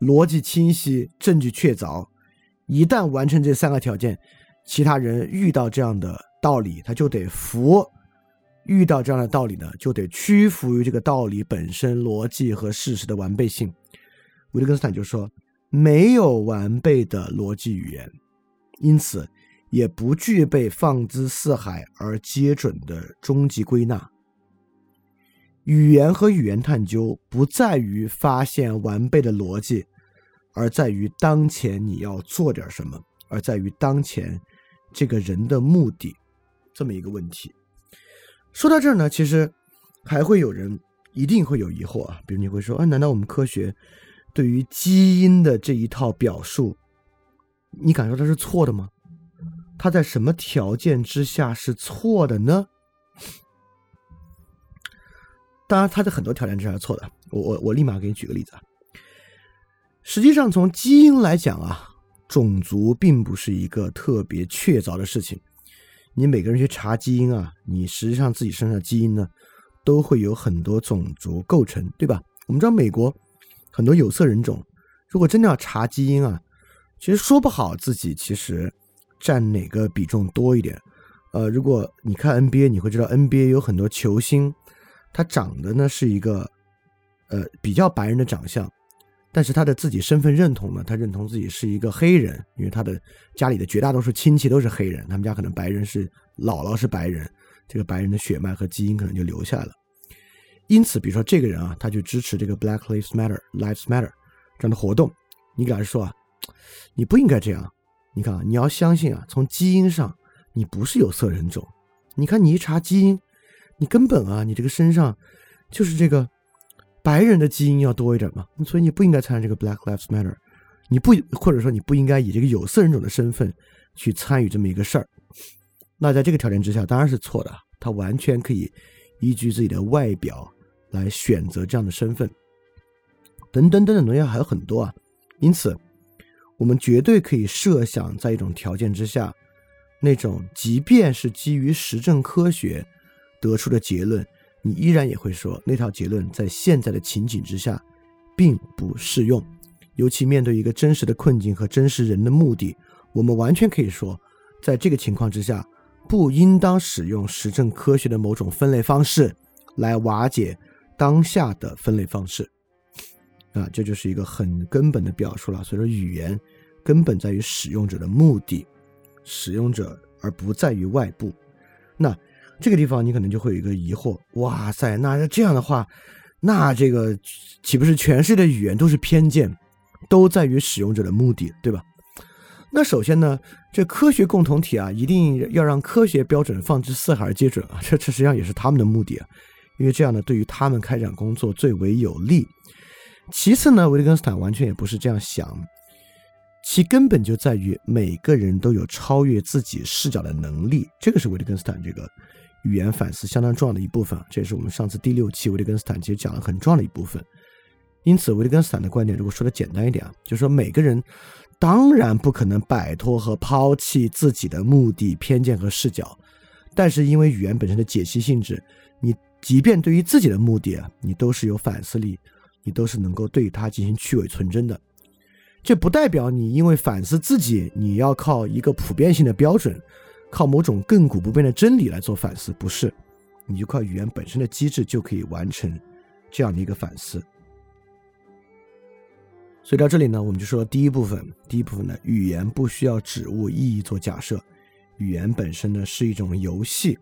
逻辑清晰、证据确凿。一旦完成这三个条件，其他人遇到这样的道理，他就得服；遇到这样的道理呢，就得屈服于这个道理本身逻辑和事实的完备性。维特根斯坦就说：没有完备的逻辑语言。因此，也不具备放之四海而皆准的终极归纳。语言和语言探究不在于发现完备的逻辑，而在于当前你要做点什么，而在于当前这个人的目的，这么一个问题。说到这儿呢，其实还会有人一定会有疑惑啊，比如你会说：啊，难道我们科学对于基因的这一套表述？你感受它是错的吗？它在什么条件之下是错的呢？当然，它在很多条件之下是错的。我我我立马给你举个例子啊。实际上，从基因来讲啊，种族并不是一个特别确凿的事情。你每个人去查基因啊，你实际上自己身上的基因呢，都会有很多种族构成，对吧？我们知道美国很多有色人种，如果真的要查基因啊，其实说不好自己其实占哪个比重多一点。呃，如果你看 NBA，你会知道 NBA 有很多球星，他长得呢是一个呃比较白人的长相。但是他的自己身份认同呢？他认同自己是一个黑人，因为他的家里的绝大多数亲戚都是黑人，他们家可能白人是姥姥是白人，这个白人的血脉和基因可能就留下来了。因此，比如说这个人啊，他就支持这个 Black Lives Matter Lives Matter 这样的活动，你给他说啊，你不应该这样。你看啊，你要相信啊，从基因上你不是有色人种。你看你一查基因，你根本啊，你这个身上就是这个。白人的基因要多一点嘛，所以你不应该参与这个 Black Lives Matter，你不或者说你不应该以这个有色人种的身份去参与这么一个事儿。那在这个条件之下，当然是错的。他完全可以依据自己的外表来选择这样的身份，等等等等东西还有很多啊。因此，我们绝对可以设想，在一种条件之下，那种即便是基于实证科学得出的结论。你依然也会说那套结论在现在的情景之下，并不适用。尤其面对一个真实的困境和真实人的目的，我们完全可以说，在这个情况之下，不应当使用实证科学的某种分类方式来瓦解当下的分类方式。啊，这就是一个很根本的表述了。所以说，语言根本在于使用者的目的，使用者而不在于外部。那。这个地方你可能就会有一个疑惑，哇塞，那这样的话，那这个岂不是全世界的语言都是偏见，都在于使用者的目的，对吧？那首先呢，这科学共同体啊，一定要让科学标准放之四海而皆准啊，这这实际上也是他们的目的啊，因为这样呢，对于他们开展工作最为有利。其次呢，维特根斯坦完全也不是这样想，其根本就在于每个人都有超越自己视角的能力，这个是维特根斯坦这个。语言反思相当重要的一部分，这也是我们上次第六期维特根斯坦其实讲了很重要的一部分。因此，维特根斯坦的观点，如果说的简单一点啊，就是说每个人当然不可能摆脱和抛弃自己的目的、偏见和视角，但是因为语言本身的解析性质，你即便对于自己的目的啊，你都是有反思力，你都是能够对它进行去伪存真的。这不代表你因为反思自己，你要靠一个普遍性的标准。靠某种亘古不变的真理来做反思，不是，你就靠语言本身的机制就可以完成这样的一个反思。所以到这里呢，我们就说第一部分，第一部分呢，语言不需要指物意义做假设，语言本身呢是一种游戏，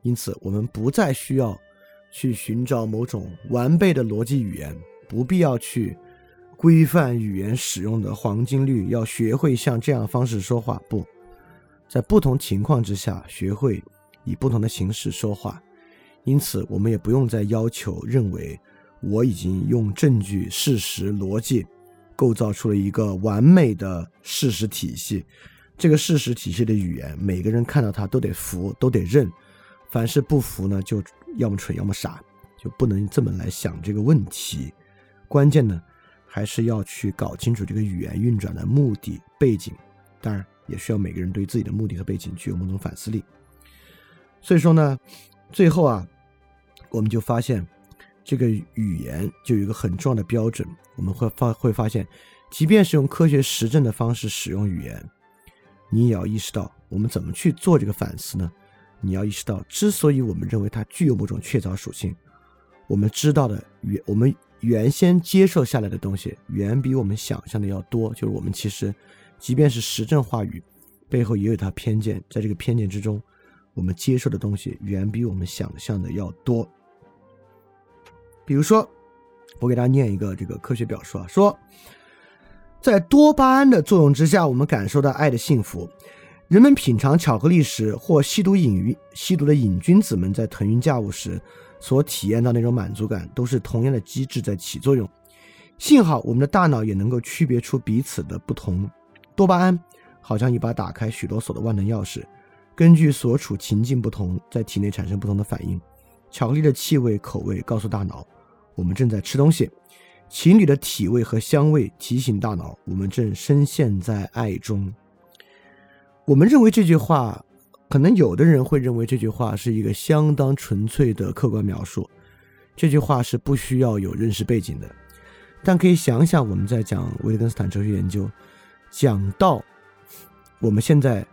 因此我们不再需要去寻找某种完备的逻辑语言，不必要去规范语言使用的黄金律，要学会像这样方式说话，不。在不同情况之下，学会以不同的形式说话，因此我们也不用再要求认为我已经用证据、事实、逻辑构造出了一个完美的事实体系。这个事实体系的语言，每个人看到它都得服，都得认。凡是不服呢，就要么蠢，要么傻，就不能这么来想这个问题。关键呢，还是要去搞清楚这个语言运转的目的背景。当然。也需要每个人对自己的目的和背景具有某种反思力。所以说呢，最后啊，我们就发现，这个语言就有一个很重要的标准。我们会发会发现，即便是用科学实证的方式使用语言，你也要意识到，我们怎么去做这个反思呢？你要意识到，之所以我们认为它具有某种确凿属性，我们知道的原我们原先接受下来的东西，远比我们想象的要多。就是我们其实。即便是实证话语，背后也有它偏见，在这个偏见之中，我们接受的东西远比我们想象的要多。比如说，我给大家念一个这个科学表述啊，说，在多巴胺的作用之下，我们感受到爱的幸福。人们品尝巧克力时，或吸毒瘾吸毒的瘾君子们在腾云驾雾时所体验到那种满足感，都是同样的机制在起作用。幸好我们的大脑也能够区别出彼此的不同。多巴胺好像一把打开许多锁的万能钥匙，根据所处情境不同，在体内产生不同的反应。巧克力的气味、口味告诉大脑，我们正在吃东西。情侣的体味和香味提醒大脑，我们正深陷在爱中。我们认为这句话，可能有的人会认为这句话是一个相当纯粹的客观描述。这句话是不需要有认识背景的，但可以想想我们在讲维特根斯坦哲学研究，讲到我们现在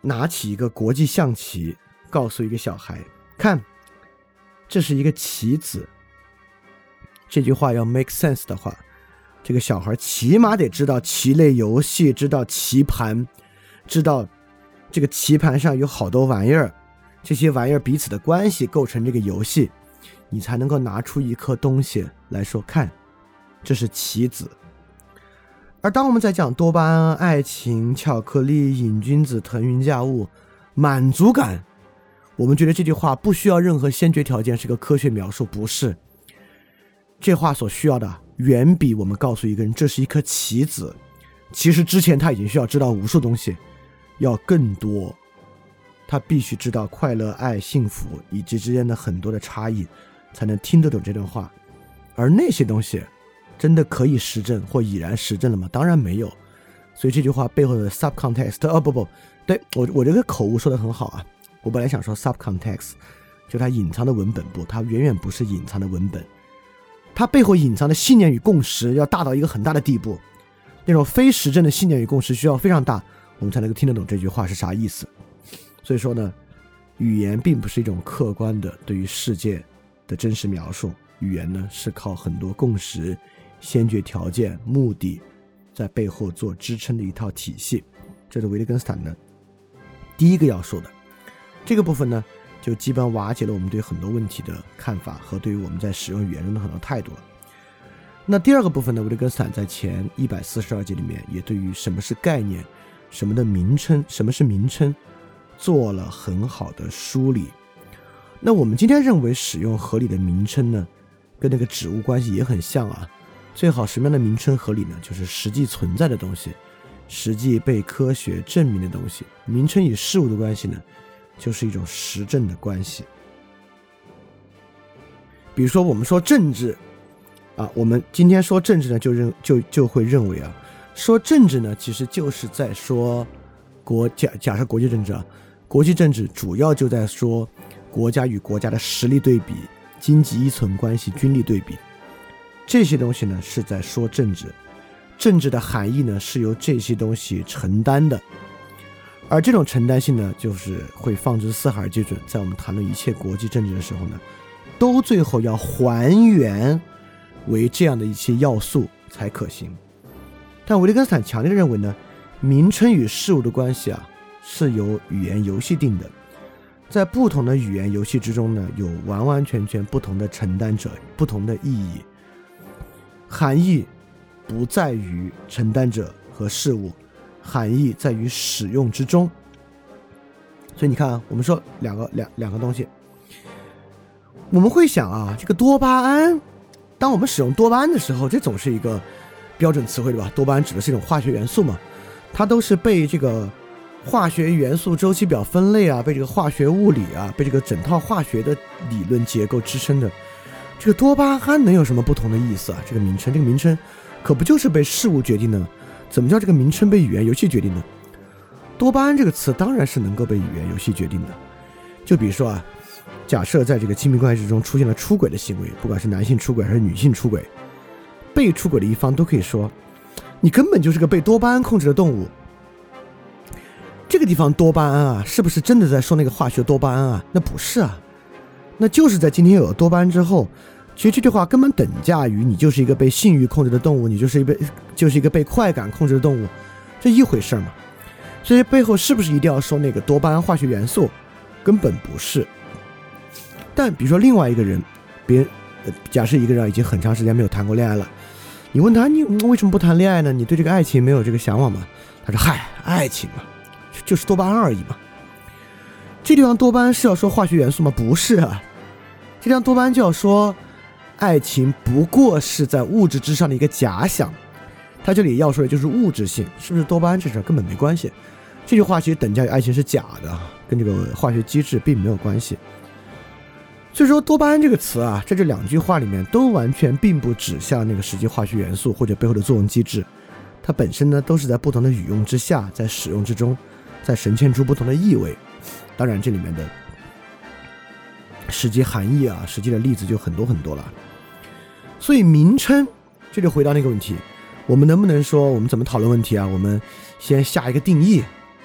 拿起一个国际象棋，告诉一个小孩看，这是一个棋子。这句话要 make sense 的话，这个小孩起码得知道棋类游戏，知道棋盘，知道这个棋盘上有好多玩意儿，这些玩意儿彼此的关系构成这个游戏，你才能够拿出一颗东西来说，看，这是棋子。而当我们在讲多巴胺、爱情、巧克力、瘾君子、腾云驾雾、满足感，我们觉得这句话不需要任何先决条件，是个科学描述，不是。这话所需要的远比我们告诉一个人这是一颗棋子，其实之前他已经需要知道无数东西，要更多。他必须知道快乐、爱、幸福以及之间的很多的差异，才能听得懂这段话。而那些东西，真的可以实证或已然实证了吗？当然没有。所以这句话背后的 subcontext，哦不不，对我我这个口误说的很好啊。我本来想说 subcontext，就它隐藏的文本不，它远远不是隐藏的文本。它背后隐藏的信念与共识要大到一个很大的地步，那种非实证的信念与共识需要非常大，我们才能够听得懂这句话是啥意思。所以说呢，语言并不是一种客观的对于世界的真实描述，语言呢是靠很多共识、先决条件、目的在背后做支撑的一套体系。这是维特根斯坦的第一个要说的这个部分呢。就基本瓦解了我们对很多问题的看法和对于我们在使用语言中的很多态度了。那第二个部分呢，维特根斯坦在前一百四十二节里面也对于什么是概念、什么的名称、什么是名称做了很好的梳理。那我们今天认为使用合理的名称呢，跟那个指物关系也很像啊。最好什么样的名称合理呢？就是实际存在的东西，实际被科学证明的东西。名称与事物的关系呢？就是一种实证的关系。比如说，我们说政治，啊，我们今天说政治呢，就认就就会认为啊，说政治呢，其实就是在说国假假设国际政治啊，国际政治主要就在说国家与国家的实力对比、经济依存关系、军力对比，这些东西呢是在说政治，政治的含义呢是由这些东西承担的。而这种承担性呢，就是会放之四海而皆准。在我们谈论一切国际政治的时候呢，都最后要还原为这样的一些要素才可行。但维特根斯坦强烈认为呢，名称与事物的关系啊，是由语言游戏定的。在不同的语言游戏之中呢，有完完全全不同的承担者，不同的意义，含义不在于承担者和事物。含义在于使用之中，所以你看啊，我们说两个两两个东西，我们会想啊，这个多巴胺，当我们使用多巴胺的时候，这总是一个标准词汇对吧？多巴胺指的是一种化学元素嘛，它都是被这个化学元素周期表分类啊，被这个化学物理啊，被这个整套化学的理论结构支撑的。这个多巴胺能有什么不同的意思啊？这个名称，这个名称可不就是被事物决定的？怎么叫这个名称被语言游戏决定呢？多巴胺这个词当然是能够被语言游戏决定的。就比如说啊，假设在这个亲密关系中出现了出轨的行为，不管是男性出轨还是女性出轨，被出轨的一方都可以说，你根本就是个被多巴胺控制的动物。这个地方多巴胺啊，是不是真的在说那个化学多巴胺啊？那不是啊，那就是在今天有了多巴胺之后。其实这句话根本等价于你就是一个被性欲控制的动物，你就是一被就是一个被快感控制的动物，这一回事儿嘛。所以背后是不是一定要说那个多巴胺化学元素？根本不是。但比如说另外一个人，别人假设一个人已经很长时间没有谈过恋爱了，你问他你为什么不谈恋爱呢？你对这个爱情没有这个向往吗？他说嗨，爱情嘛，就是多巴胺而已嘛。这地方多巴胺是要说化学元素吗？不是啊，这地方多巴胺就要说。爱情不过是在物质之上的一个假想，他这里要说的就是物质性，是不是多巴胺这事根本没关系。这句话其实等价于爱情是假的，跟这个化学机制并没有关系。所以说多巴胺这个词啊，在这两句话里面都完全并不指向那个实际化学元素或者背后的作用机制，它本身呢都是在不同的语用之下，在使用之中，在呈现出不同的意味。当然，这里面的实际含义啊，实际的例子就很多很多了。所以名称，这就回到那个问题：我们能不能说我们怎么讨论问题啊？我们先下一个定义，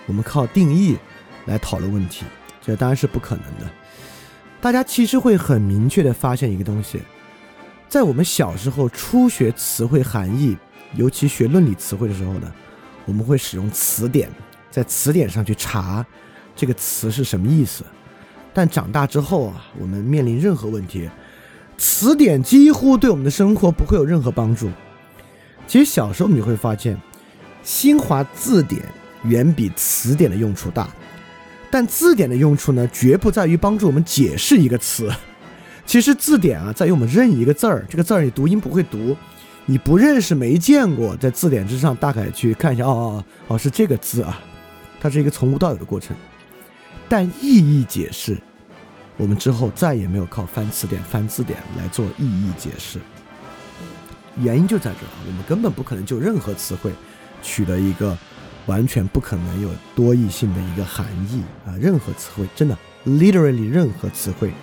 我们靠定义来讨论问题，这当然是不可能的。大家其实会很明确的发现一个东西，在我们小时候初学词汇含义，尤其学论理词汇的时候呢，我们会使用词典，在词典上去查这个词是什么意思。但长大之后啊，我们面临任何问题，词典几乎对我们的生活不会有任何帮助。其实小时候你会发现，新华字典远比词典的用处大。但字典的用处呢，绝不在于帮助我们解释一个词。其实字典啊，在于我们认一个字儿，这个字儿你读音不会读，你不认识、没见过，在字典之上大概去看一下，哦哦哦，是这个字啊，它是一个从无到有的过程。但意义解释，我们之后再也没有靠翻词典、翻字典来做意义解释。原因就在这儿，我们根本不可能就任何词汇取得一个。完全不可能有多义性的一个含义啊！任何词汇，真的，literally 任何词汇，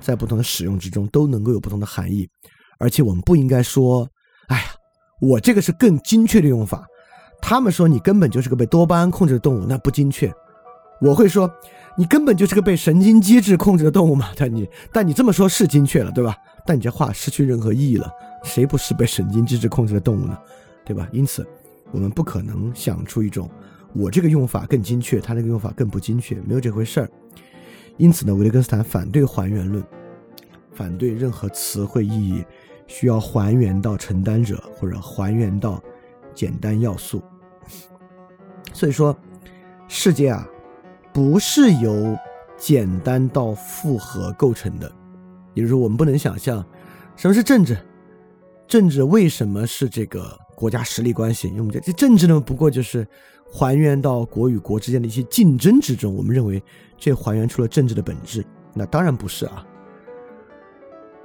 在不同的使用之中都能够有不同的含义。而且我们不应该说：“哎呀，我这个是更精确的用法。”他们说你根本就是个被多巴胺控制的动物，那不精确。我会说你根本就是个被神经机制控制的动物嘛？但你但你这么说是精确了，对吧？但你这话失去任何意义了。谁不是被神经机制控制的动物呢？对吧？因此。我们不可能想出一种我这个用法更精确，他那个用法更不精确，没有这回事儿。因此呢，维特根斯坦反对还原论，反对任何词汇意义需要还原到承担者或者还原到简单要素。所以说，世界啊，不是由简单到复合构成的。也就是说，我们不能想象什么是政治，政治为什么是这个。国家实力关系，因为我们这这政治呢，不过就是还原到国与国之间的一些竞争之中。我们认为这还原出了政治的本质，那当然不是啊。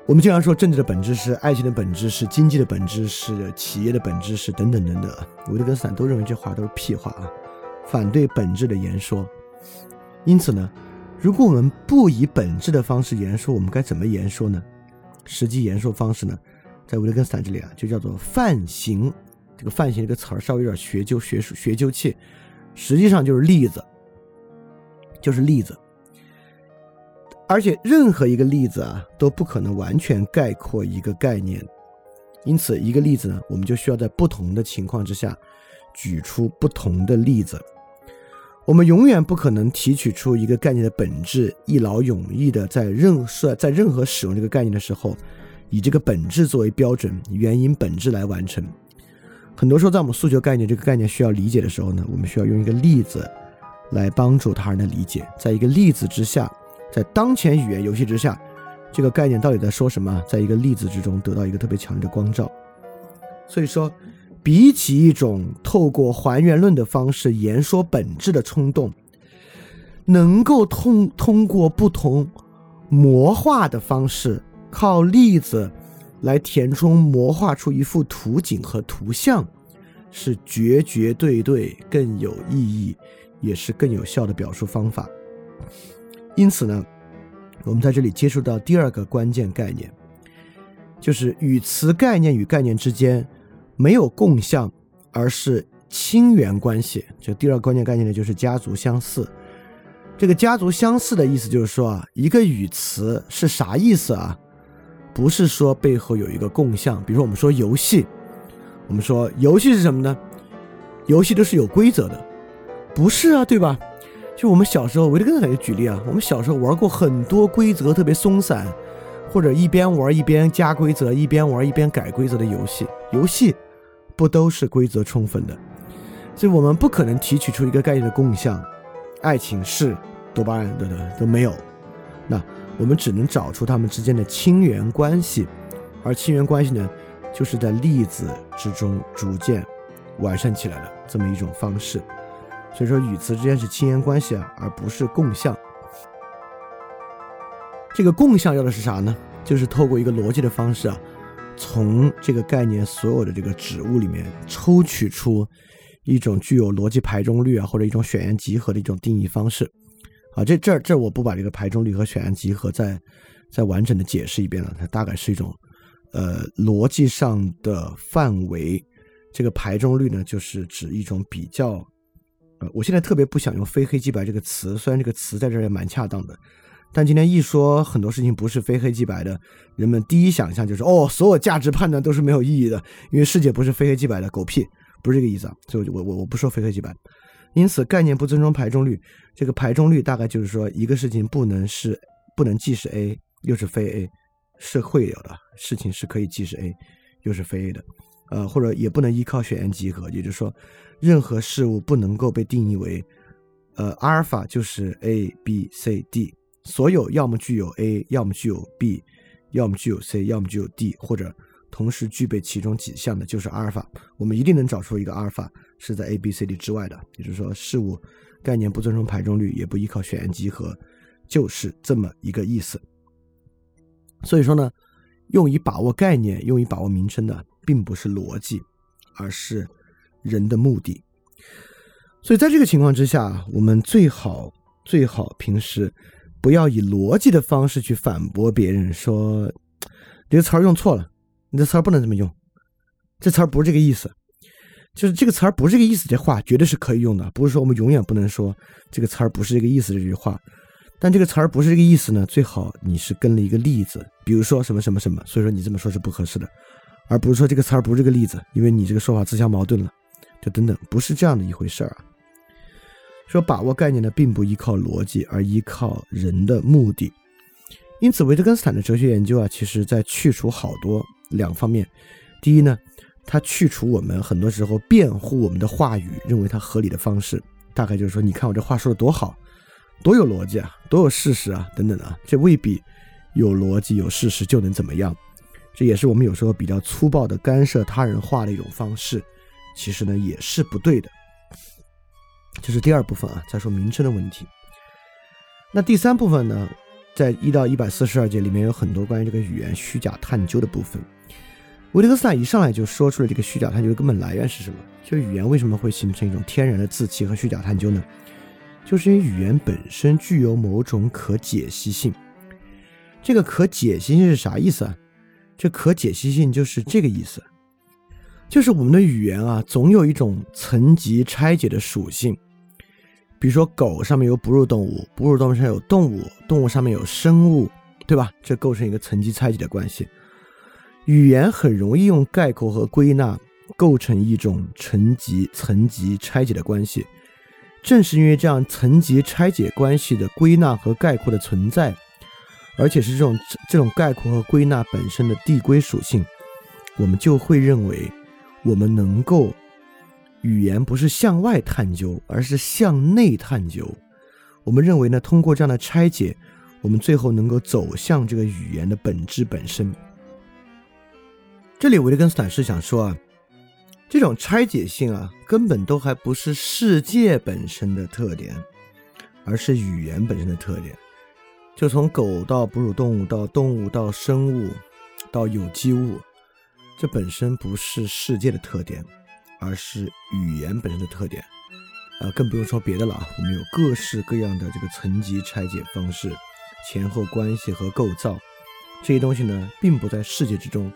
我们经常说政治的本质是爱情的本质是经济的本质是企业的本质是等等等等。维特根斯坦都认为这话都是屁话啊，反对本质的言说。因此呢，如果我们不以本质的方式言说，我们该怎么言说呢？实际言说方式呢？在维特根斯坦这里啊，就叫做范型。这个范型这个词儿稍微有点学究、学术、学究气，实际上就是例子，就是例子。而且任何一个例子啊，都不可能完全概括一个概念。因此，一个例子呢，我们就需要在不同的情况之下举出不同的例子。我们永远不可能提取出一个概念的本质，一劳永逸的在任何在任何使用这个概念的时候。以这个本质作为标准，原因本质来完成。很多时候，在我们诉求概念这个概念需要理解的时候呢，我们需要用一个例子来帮助他人的理解。在一个例子之下，在当前语言游戏之下，这个概念到底在说什么？在一个例子之中得到一个特别强烈的光照。所以说，比起一种透过还原论的方式言说本质的冲动，能够通通过不同魔化的方式。靠例子来填充、魔化出一幅图景和图像，是绝绝对对更有意义，也是更有效的表述方法。因此呢，我们在这里接触到第二个关键概念，就是语词概念与概念之间没有共相，而是亲缘关系。这第二个关键概念呢，就是家族相似。这个家族相似的意思就是说啊，一个语词是啥意思啊？不是说背后有一个共相，比如说我们说游戏，我们说游戏是什么呢？游戏都是有规则的，不是啊，对吧？就我们小时候，维特根斯坦就举例啊，我们小时候玩过很多规则特别松散，或者一边玩一边加规则，一边玩一边改规则的游戏，游戏不都是规则充分的？所以我们不可能提取出一个概念的共相，爱情是多巴胺，对对都没有，那。我们只能找出他们之间的亲缘关系，而亲缘关系呢，就是在例子之中逐渐完善起来的这么一种方式。所以说，语词之间是亲缘关系啊，而不是共相。这个共相要的是啥呢？就是透过一个逻辑的方式啊，从这个概念所有的这个指物里面抽取出一种具有逻辑排中律啊，或者一种选言集合的一种定义方式。啊，这这这我不把这个排中律和选言集合再再完整的解释一遍了，它大概是一种呃逻辑上的范围。这个排中律呢，就是指一种比较，呃，我现在特别不想用非黑即白这个词，虽然这个词在这儿也蛮恰当的。但今天一说很多事情不是非黑即白的，人们第一想象就是哦，所有价值判断都是没有意义的，因为世界不是非黑即白的，狗屁，不是这个意思啊。所以，我我我不说非黑即白。因此，概念不尊重排中律，这个排中律大概就是说，一个事情不能是不能既是 A 又是非 A，是会有的事情是可以既是 A 又是非 A 的，呃，或者也不能依靠选言集合，也就是说，任何事物不能够被定义为，呃，阿尔法就是 A B C D。所有要么具有 A，要么具有 B，要么具有 C，要么具有 D，或者同时具备其中几项的，就是阿尔法。我们一定能找出一个阿尔法是在 A、B、C、D 之外的。也就是说，事物概念不尊重排中律，也不依靠选言集合，就是这么一个意思。所以说呢，用以把握概念、用以把握名称的，并不是逻辑，而是人的目的。所以在这个情况之下，我们最好最好平时。不要以逻辑的方式去反驳别人，说你的词儿用错了，你的词儿不能这么用，这词儿不是这个意思，就是这个词儿不是这个意思。这话绝对是可以用的，不是说我们永远不能说这个词儿不是这个意思这句话。但这个词儿不是这个意思呢，最好你是跟了一个例子，比如说什么什么什么，所以说你这么说是不合适的，而不是说这个词儿不是这个例子，因为你这个说法自相矛盾了，就等等，不是这样的一回事儿啊。说把握概念呢，并不依靠逻辑，而依靠人的目的。因此，维特根斯坦的哲学研究啊，其实在去除好多两方面。第一呢，他去除我们很多时候辩护我们的话语，认为它合理的方式，大概就是说，你看我这话说的多好，多有逻辑啊，多有事实啊，等等啊，这未必有逻辑有事实就能怎么样。这也是我们有时候比较粗暴的干涉他人话的一种方式，其实呢也是不对的。这是第二部分啊，再说名称的问题。那第三部分呢，在一到一百四十二节里面有很多关于这个语言虚假探究的部分。维特根斯坦一上来就说出了这个虚假探究的根本来源是什么？就语言为什么会形成一种天然的自欺和虚假探究呢？就是因为语言本身具有某种可解析性。这个可解析性是啥意思啊？这可解析性就是这个意思。就是我们的语言啊，总有一种层级拆解的属性。比如说，狗上面有哺乳动物，哺乳动物上有动物，动物上面有生物，对吧？这构成一个层级拆解的关系。语言很容易用概括和归纳构成一种层级层级拆解的关系。正是因为这样层级拆解关系的归纳和概括的存在，而且是这种这种概括和归纳本身的递归属性，我们就会认为。我们能够语言不是向外探究，而是向内探究。我们认为呢，通过这样的拆解，我们最后能够走向这个语言的本质本身。这里维特根斯坦是想说啊，这种拆解性啊，根本都还不是世界本身的特点，而是语言本身的特点。就从狗到哺乳动物，到动物，到生物，到有机物。这本身不是世界的特点，而是语言本身的特点，呃，更不用说别的了。我们有各式各样的这个层级拆解方式、前后关系和构造，这些东西呢，并不在世界之中，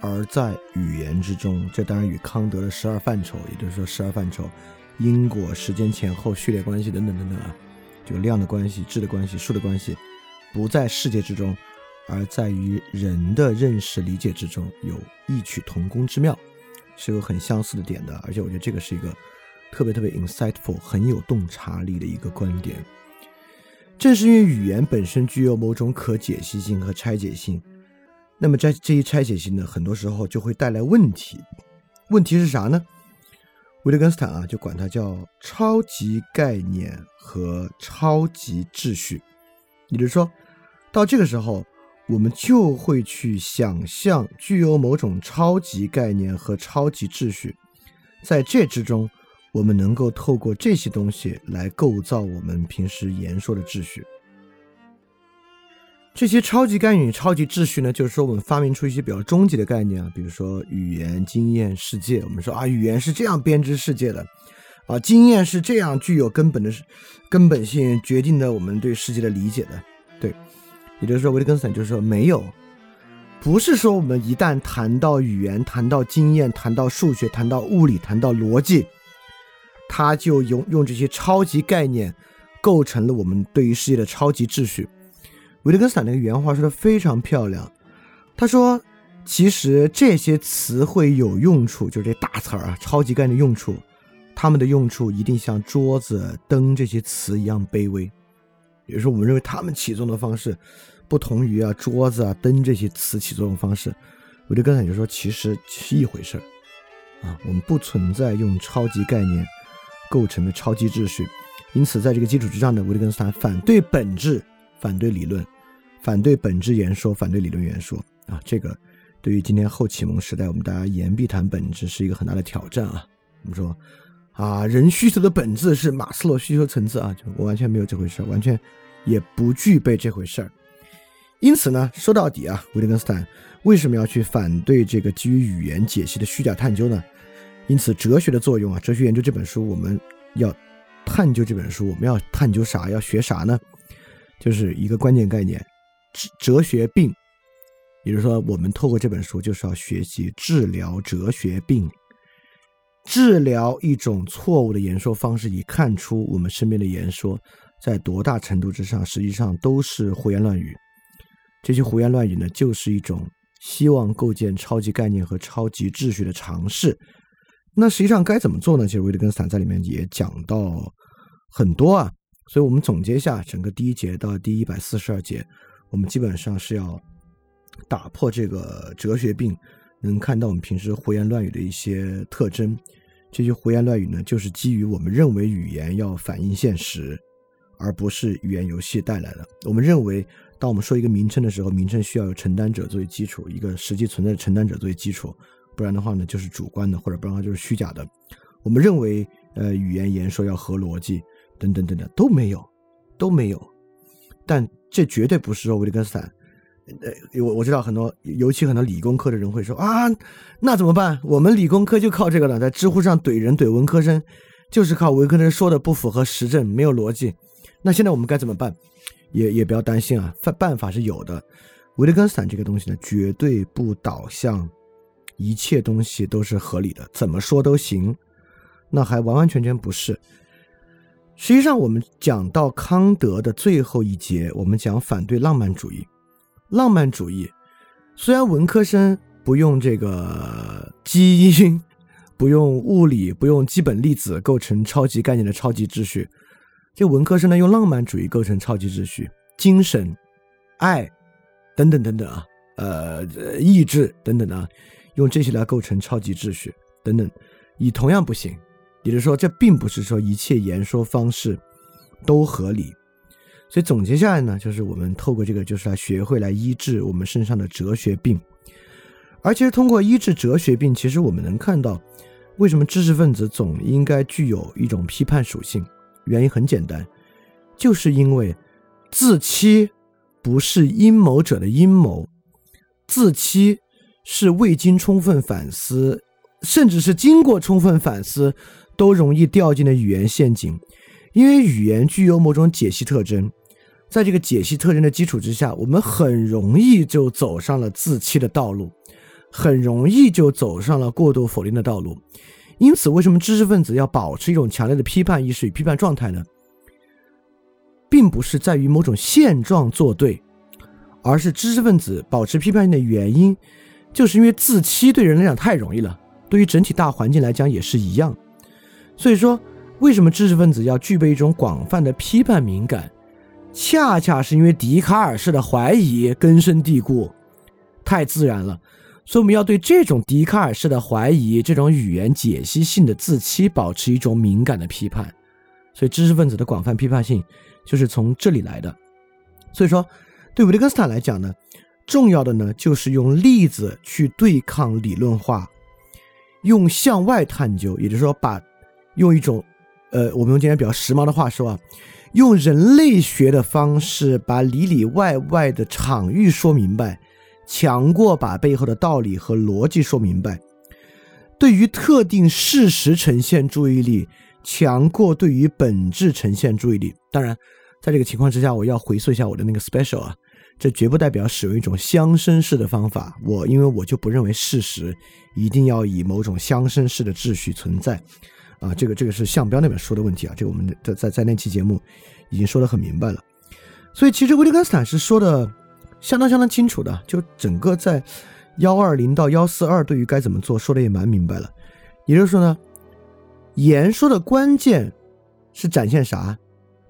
而在语言之中。这当然与康德的十二范畴，也就是说十二范畴，因果、时间前后、序列关系等等等等啊，就量的关系、质的关系、数的关系，不在世界之中。而在于人的认识理解之中有异曲同工之妙，是有很相似的点的。而且我觉得这个是一个特别特别 insightful、很有洞察力的一个观点。正是因为语言本身具有某种可解析性和拆解性，那么在这一拆解性呢，很多时候就会带来问题。问题是啥呢？维特根斯坦啊，就管它叫超级概念和超级秩序。也就是说，到这个时候。我们就会去想象具有某种超级概念和超级秩序，在这之中，我们能够透过这些东西来构造我们平时言说的秩序。这些超级概念、超级秩序呢，就是说我们发明出一些比较终极的概念啊，比如说语言、经验、世界。我们说啊，语言是这样编织世界的，啊，经验是这样具有根本的、根本性，决定了我们对世界的理解的。也就是说，维特根斯坦就是说，没有，不是说我们一旦谈到语言、谈到经验、谈到数学、谈到物理、谈到逻辑，他就用用这些超级概念构成了我们对于世界的超级秩序。维特根斯坦那个原话说的非常漂亮，他说：“其实这些词汇有用处，就这大词儿啊，超级概念用处，他们的用处一定像桌子、灯这些词一样卑微。也就是说，我们认为他们起作用的方式不同于啊桌子啊灯这些词起作用方式。维特根斯坦就说，其实是一回事儿啊，我们不存在用超级概念构成的超级秩序。因此，在这个基础之上呢，维特根斯坦反对本质，反对理论。”反对本质言说，反对理论言说啊，这个对于今天后启蒙时代，我们大家言必谈本质是一个很大的挑战啊。我们说啊，人需求的本质是马斯洛需求层次啊，就完全没有这回事完全也不具备这回事儿。因此呢，说到底啊，维特根斯坦为什么要去反对这个基于语言解析的虚假探究呢？因此，哲学的作用啊，哲学研究这本书我们要探究这本书，我们要探究啥？要学啥呢？就是一个关键概念。哲学病，也就是说，我们透过这本书就是要学习治疗哲学病，治疗一种错误的言说方式，以看出我们身边的言说在多大程度之上，实际上都是胡言乱语。这些胡言乱语呢，就是一种希望构建超级概念和超级秩序的尝试。那实际上该怎么做呢？其实维特根斯坦在里面也讲到很多啊。所以我们总结一下整个第一节到第一百四十二节。我们基本上是要打破这个哲学病，能看到我们平时胡言乱语的一些特征。这些胡言乱语呢，就是基于我们认为语言要反映现实，而不是语言游戏带来的。我们认为，当我们说一个名称的时候，名称需要有承担者作为基础，一个实际存在的承担者作为基础，不然的话呢，就是主观的，或者不然的话就是虚假的。我们认为，呃，语言言说要合逻辑，等等等等，都没有，都没有。但这绝对不是说维特根斯坦，呃，我我知道很多，尤其很多理工科的人会说啊，那怎么办？我们理工科就靠这个了，在知乎上怼人怼文科生，就是靠文科生说的不符合实证，没有逻辑。那现在我们该怎么办？也也不要担心啊，办办法是有的。维特根斯坦这个东西呢，绝对不导向一切东西都是合理的，怎么说都行，那还完完全全不是。实际上，我们讲到康德的最后一节，我们讲反对浪漫主义。浪漫主义虽然文科生不用这个基因、不用物理、不用基本粒子构成超级概念的超级秩序，这文科生呢用浪漫主义构成超级秩序，精神、爱等等等等啊，呃，意志等等啊，用这些来构成超级秩序等等，你同样不行。也就是说，这并不是说一切言说方式都合理，所以总结下来呢，就是我们透过这个，就是来学会来医治我们身上的哲学病。而其实通过医治哲学病，其实我们能看到，为什么知识分子总应该具有一种批判属性？原因很简单，就是因为自欺不是阴谋者的阴谋，自欺是未经充分反思，甚至是经过充分反思。都容易掉进了语言陷阱，因为语言具有某种解析特征，在这个解析特征的基础之下，我们很容易就走上了自欺的道路，很容易就走上了过度否定的道路。因此，为什么知识分子要保持一种强烈的批判意识与批判状态呢？并不是在于某种现状作对，而是知识分子保持批判性的原因，就是因为自欺对人来讲太容易了，对于整体大环境来讲也是一样。所以说，为什么知识分子要具备一种广泛的批判敏感？恰恰是因为笛卡尔式的怀疑根深蒂固，太自然了。所以我们要对这种笛卡尔式的怀疑、这种语言解析性的自欺保持一种敏感的批判。所以，知识分子的广泛批判性就是从这里来的。所以说，对维特根斯坦来讲呢，重要的呢就是用例子去对抗理论化，用向外探究，也就是说把。用一种呃，我们用今天比较时髦的话说啊，用人类学的方式把里里外外的场域说明白，强过把背后的道理和逻辑说明白。对于特定事实呈现注意力，强过对于本质呈现注意力。当然，在这个情况之下，我要回溯一下我的那个 special 啊，这绝不代表使用一种相生式的方法。我因为我就不认为事实一定要以某种相生式的秩序存在。啊，这个这个是向标那本书的问题啊，这个我们在在在那期节目已经说得很明白了，所以其实维特根斯坦是说的相当相当清楚的，就整个在幺二零到幺四二对于该怎么做说的也蛮明白了，也就是说呢，言说的关键是展现啥？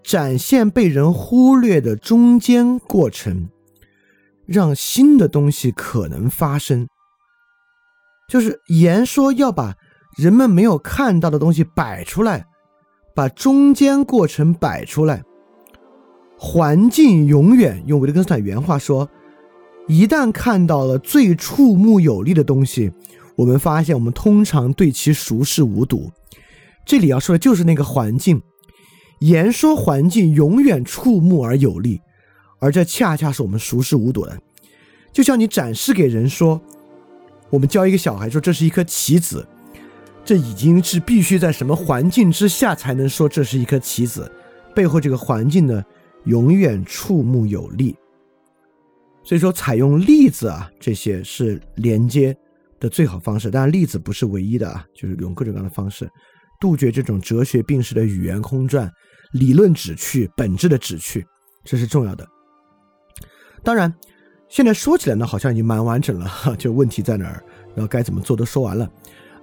展现被人忽略的中间过程，让新的东西可能发生，就是言说要把。人们没有看到的东西摆出来，把中间过程摆出来。环境永远用维特根斯坦原话说：“一旦看到了最触目有力的东西，我们发现我们通常对其熟视无睹。”这里要说的就是那个环境。言说环境永远触目而有力，而这恰恰是我们熟视无睹的。就像你展示给人说，我们教一个小孩说这是一颗棋子。这已经是必须在什么环境之下才能说这是一颗棋子，背后这个环境呢，永远触目有力。所以说，采用例子啊，这些是连接的最好方式。当然，例子不是唯一的啊，就是用各种各样的方式，杜绝这种哲学病式的语言空转、理论旨趣、本质的旨趣，这是重要的。当然，现在说起来呢，好像已经蛮完整了，就问题在哪儿，然后该怎么做都说完了。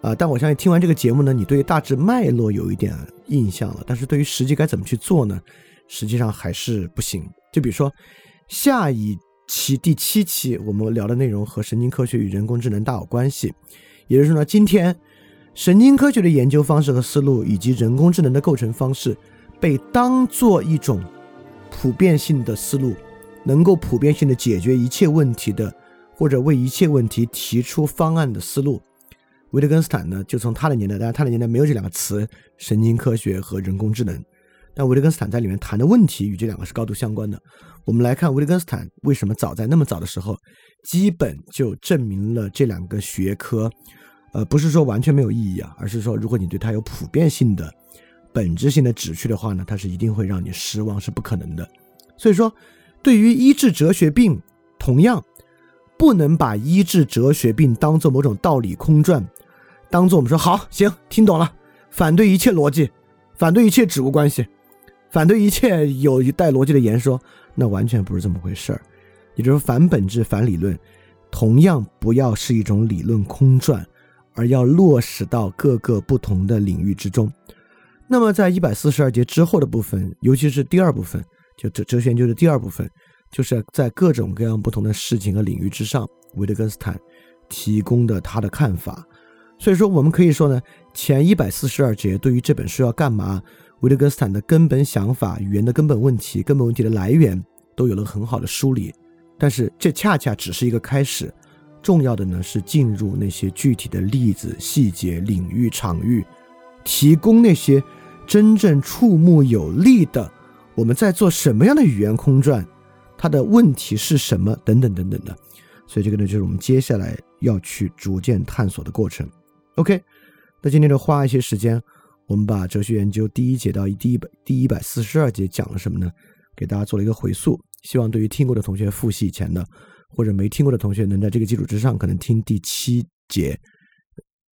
啊，但我相信听完这个节目呢，你对大致脉络有一点印象了。但是对于实际该怎么去做呢，实际上还是不行。就比如说下一期第七期我们聊的内容和神经科学与人工智能大有关系，也就是说呢，今天神经科学的研究方式和思路以及人工智能的构成方式被当做一种普遍性的思路，能够普遍性的解决一切问题的，或者为一切问题提出方案的思路。维特根斯坦呢，就从他的年代，当然他的年代没有这两个词——神经科学和人工智能。但维特根斯坦在里面谈的问题与这两个是高度相关的。我们来看维特根斯坦为什么早在那么早的时候，基本就证明了这两个学科，呃，不是说完全没有意义啊，而是说如果你对它有普遍性的、本质性的旨趣的话呢，它是一定会让你失望，是不可能的。所以说，对于医治哲学病，同样不能把医治哲学病当做某种道理空转。当做我们说好行，听懂了，反对一切逻辑，反对一切指物关系，反对一切有一带逻辑的言说，那完全不是这么回事儿。也就是反本质、反理论，同样不要是一种理论空转，而要落实到各个不同的领域之中。那么在一百四十二节之后的部分，尤其是第二部分，就哲哲学研究的第二部分，就是在各种各样不同的事情和领域之上，维特根斯坦提供的他的看法。所以说，我们可以说呢，前一百四十二节对于这本书要干嘛，维特根斯坦的根本想法、语言的根本问题、根本问题的来源，都有了很好的梳理。但是这恰恰只是一个开始，重要的呢是进入那些具体的例子、细节、领域、场域，提供那些真正触目有力的，我们在做什么样的语言空转，它的问题是什么等等等等的。所以这个呢，就是我们接下来要去逐渐探索的过程。OK，那今天就花一些时间，我们把哲学研究第一节到第一百第一百四十二节讲了什么呢？给大家做了一个回溯。希望对于听过的同学复习以前的，或者没听过的同学，能在这个基础之上，可能听第七节，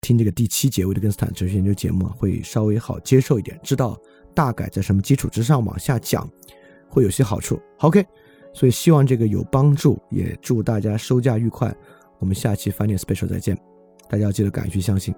听这个第七节维特根斯坦哲学研究节目会稍微好接受一点，知道大概在什么基础之上往下讲，会有些好处。OK，所以希望这个有帮助，也祝大家收假愉快。我们下期翻脸 special 再见。大家要记得敢于去相信。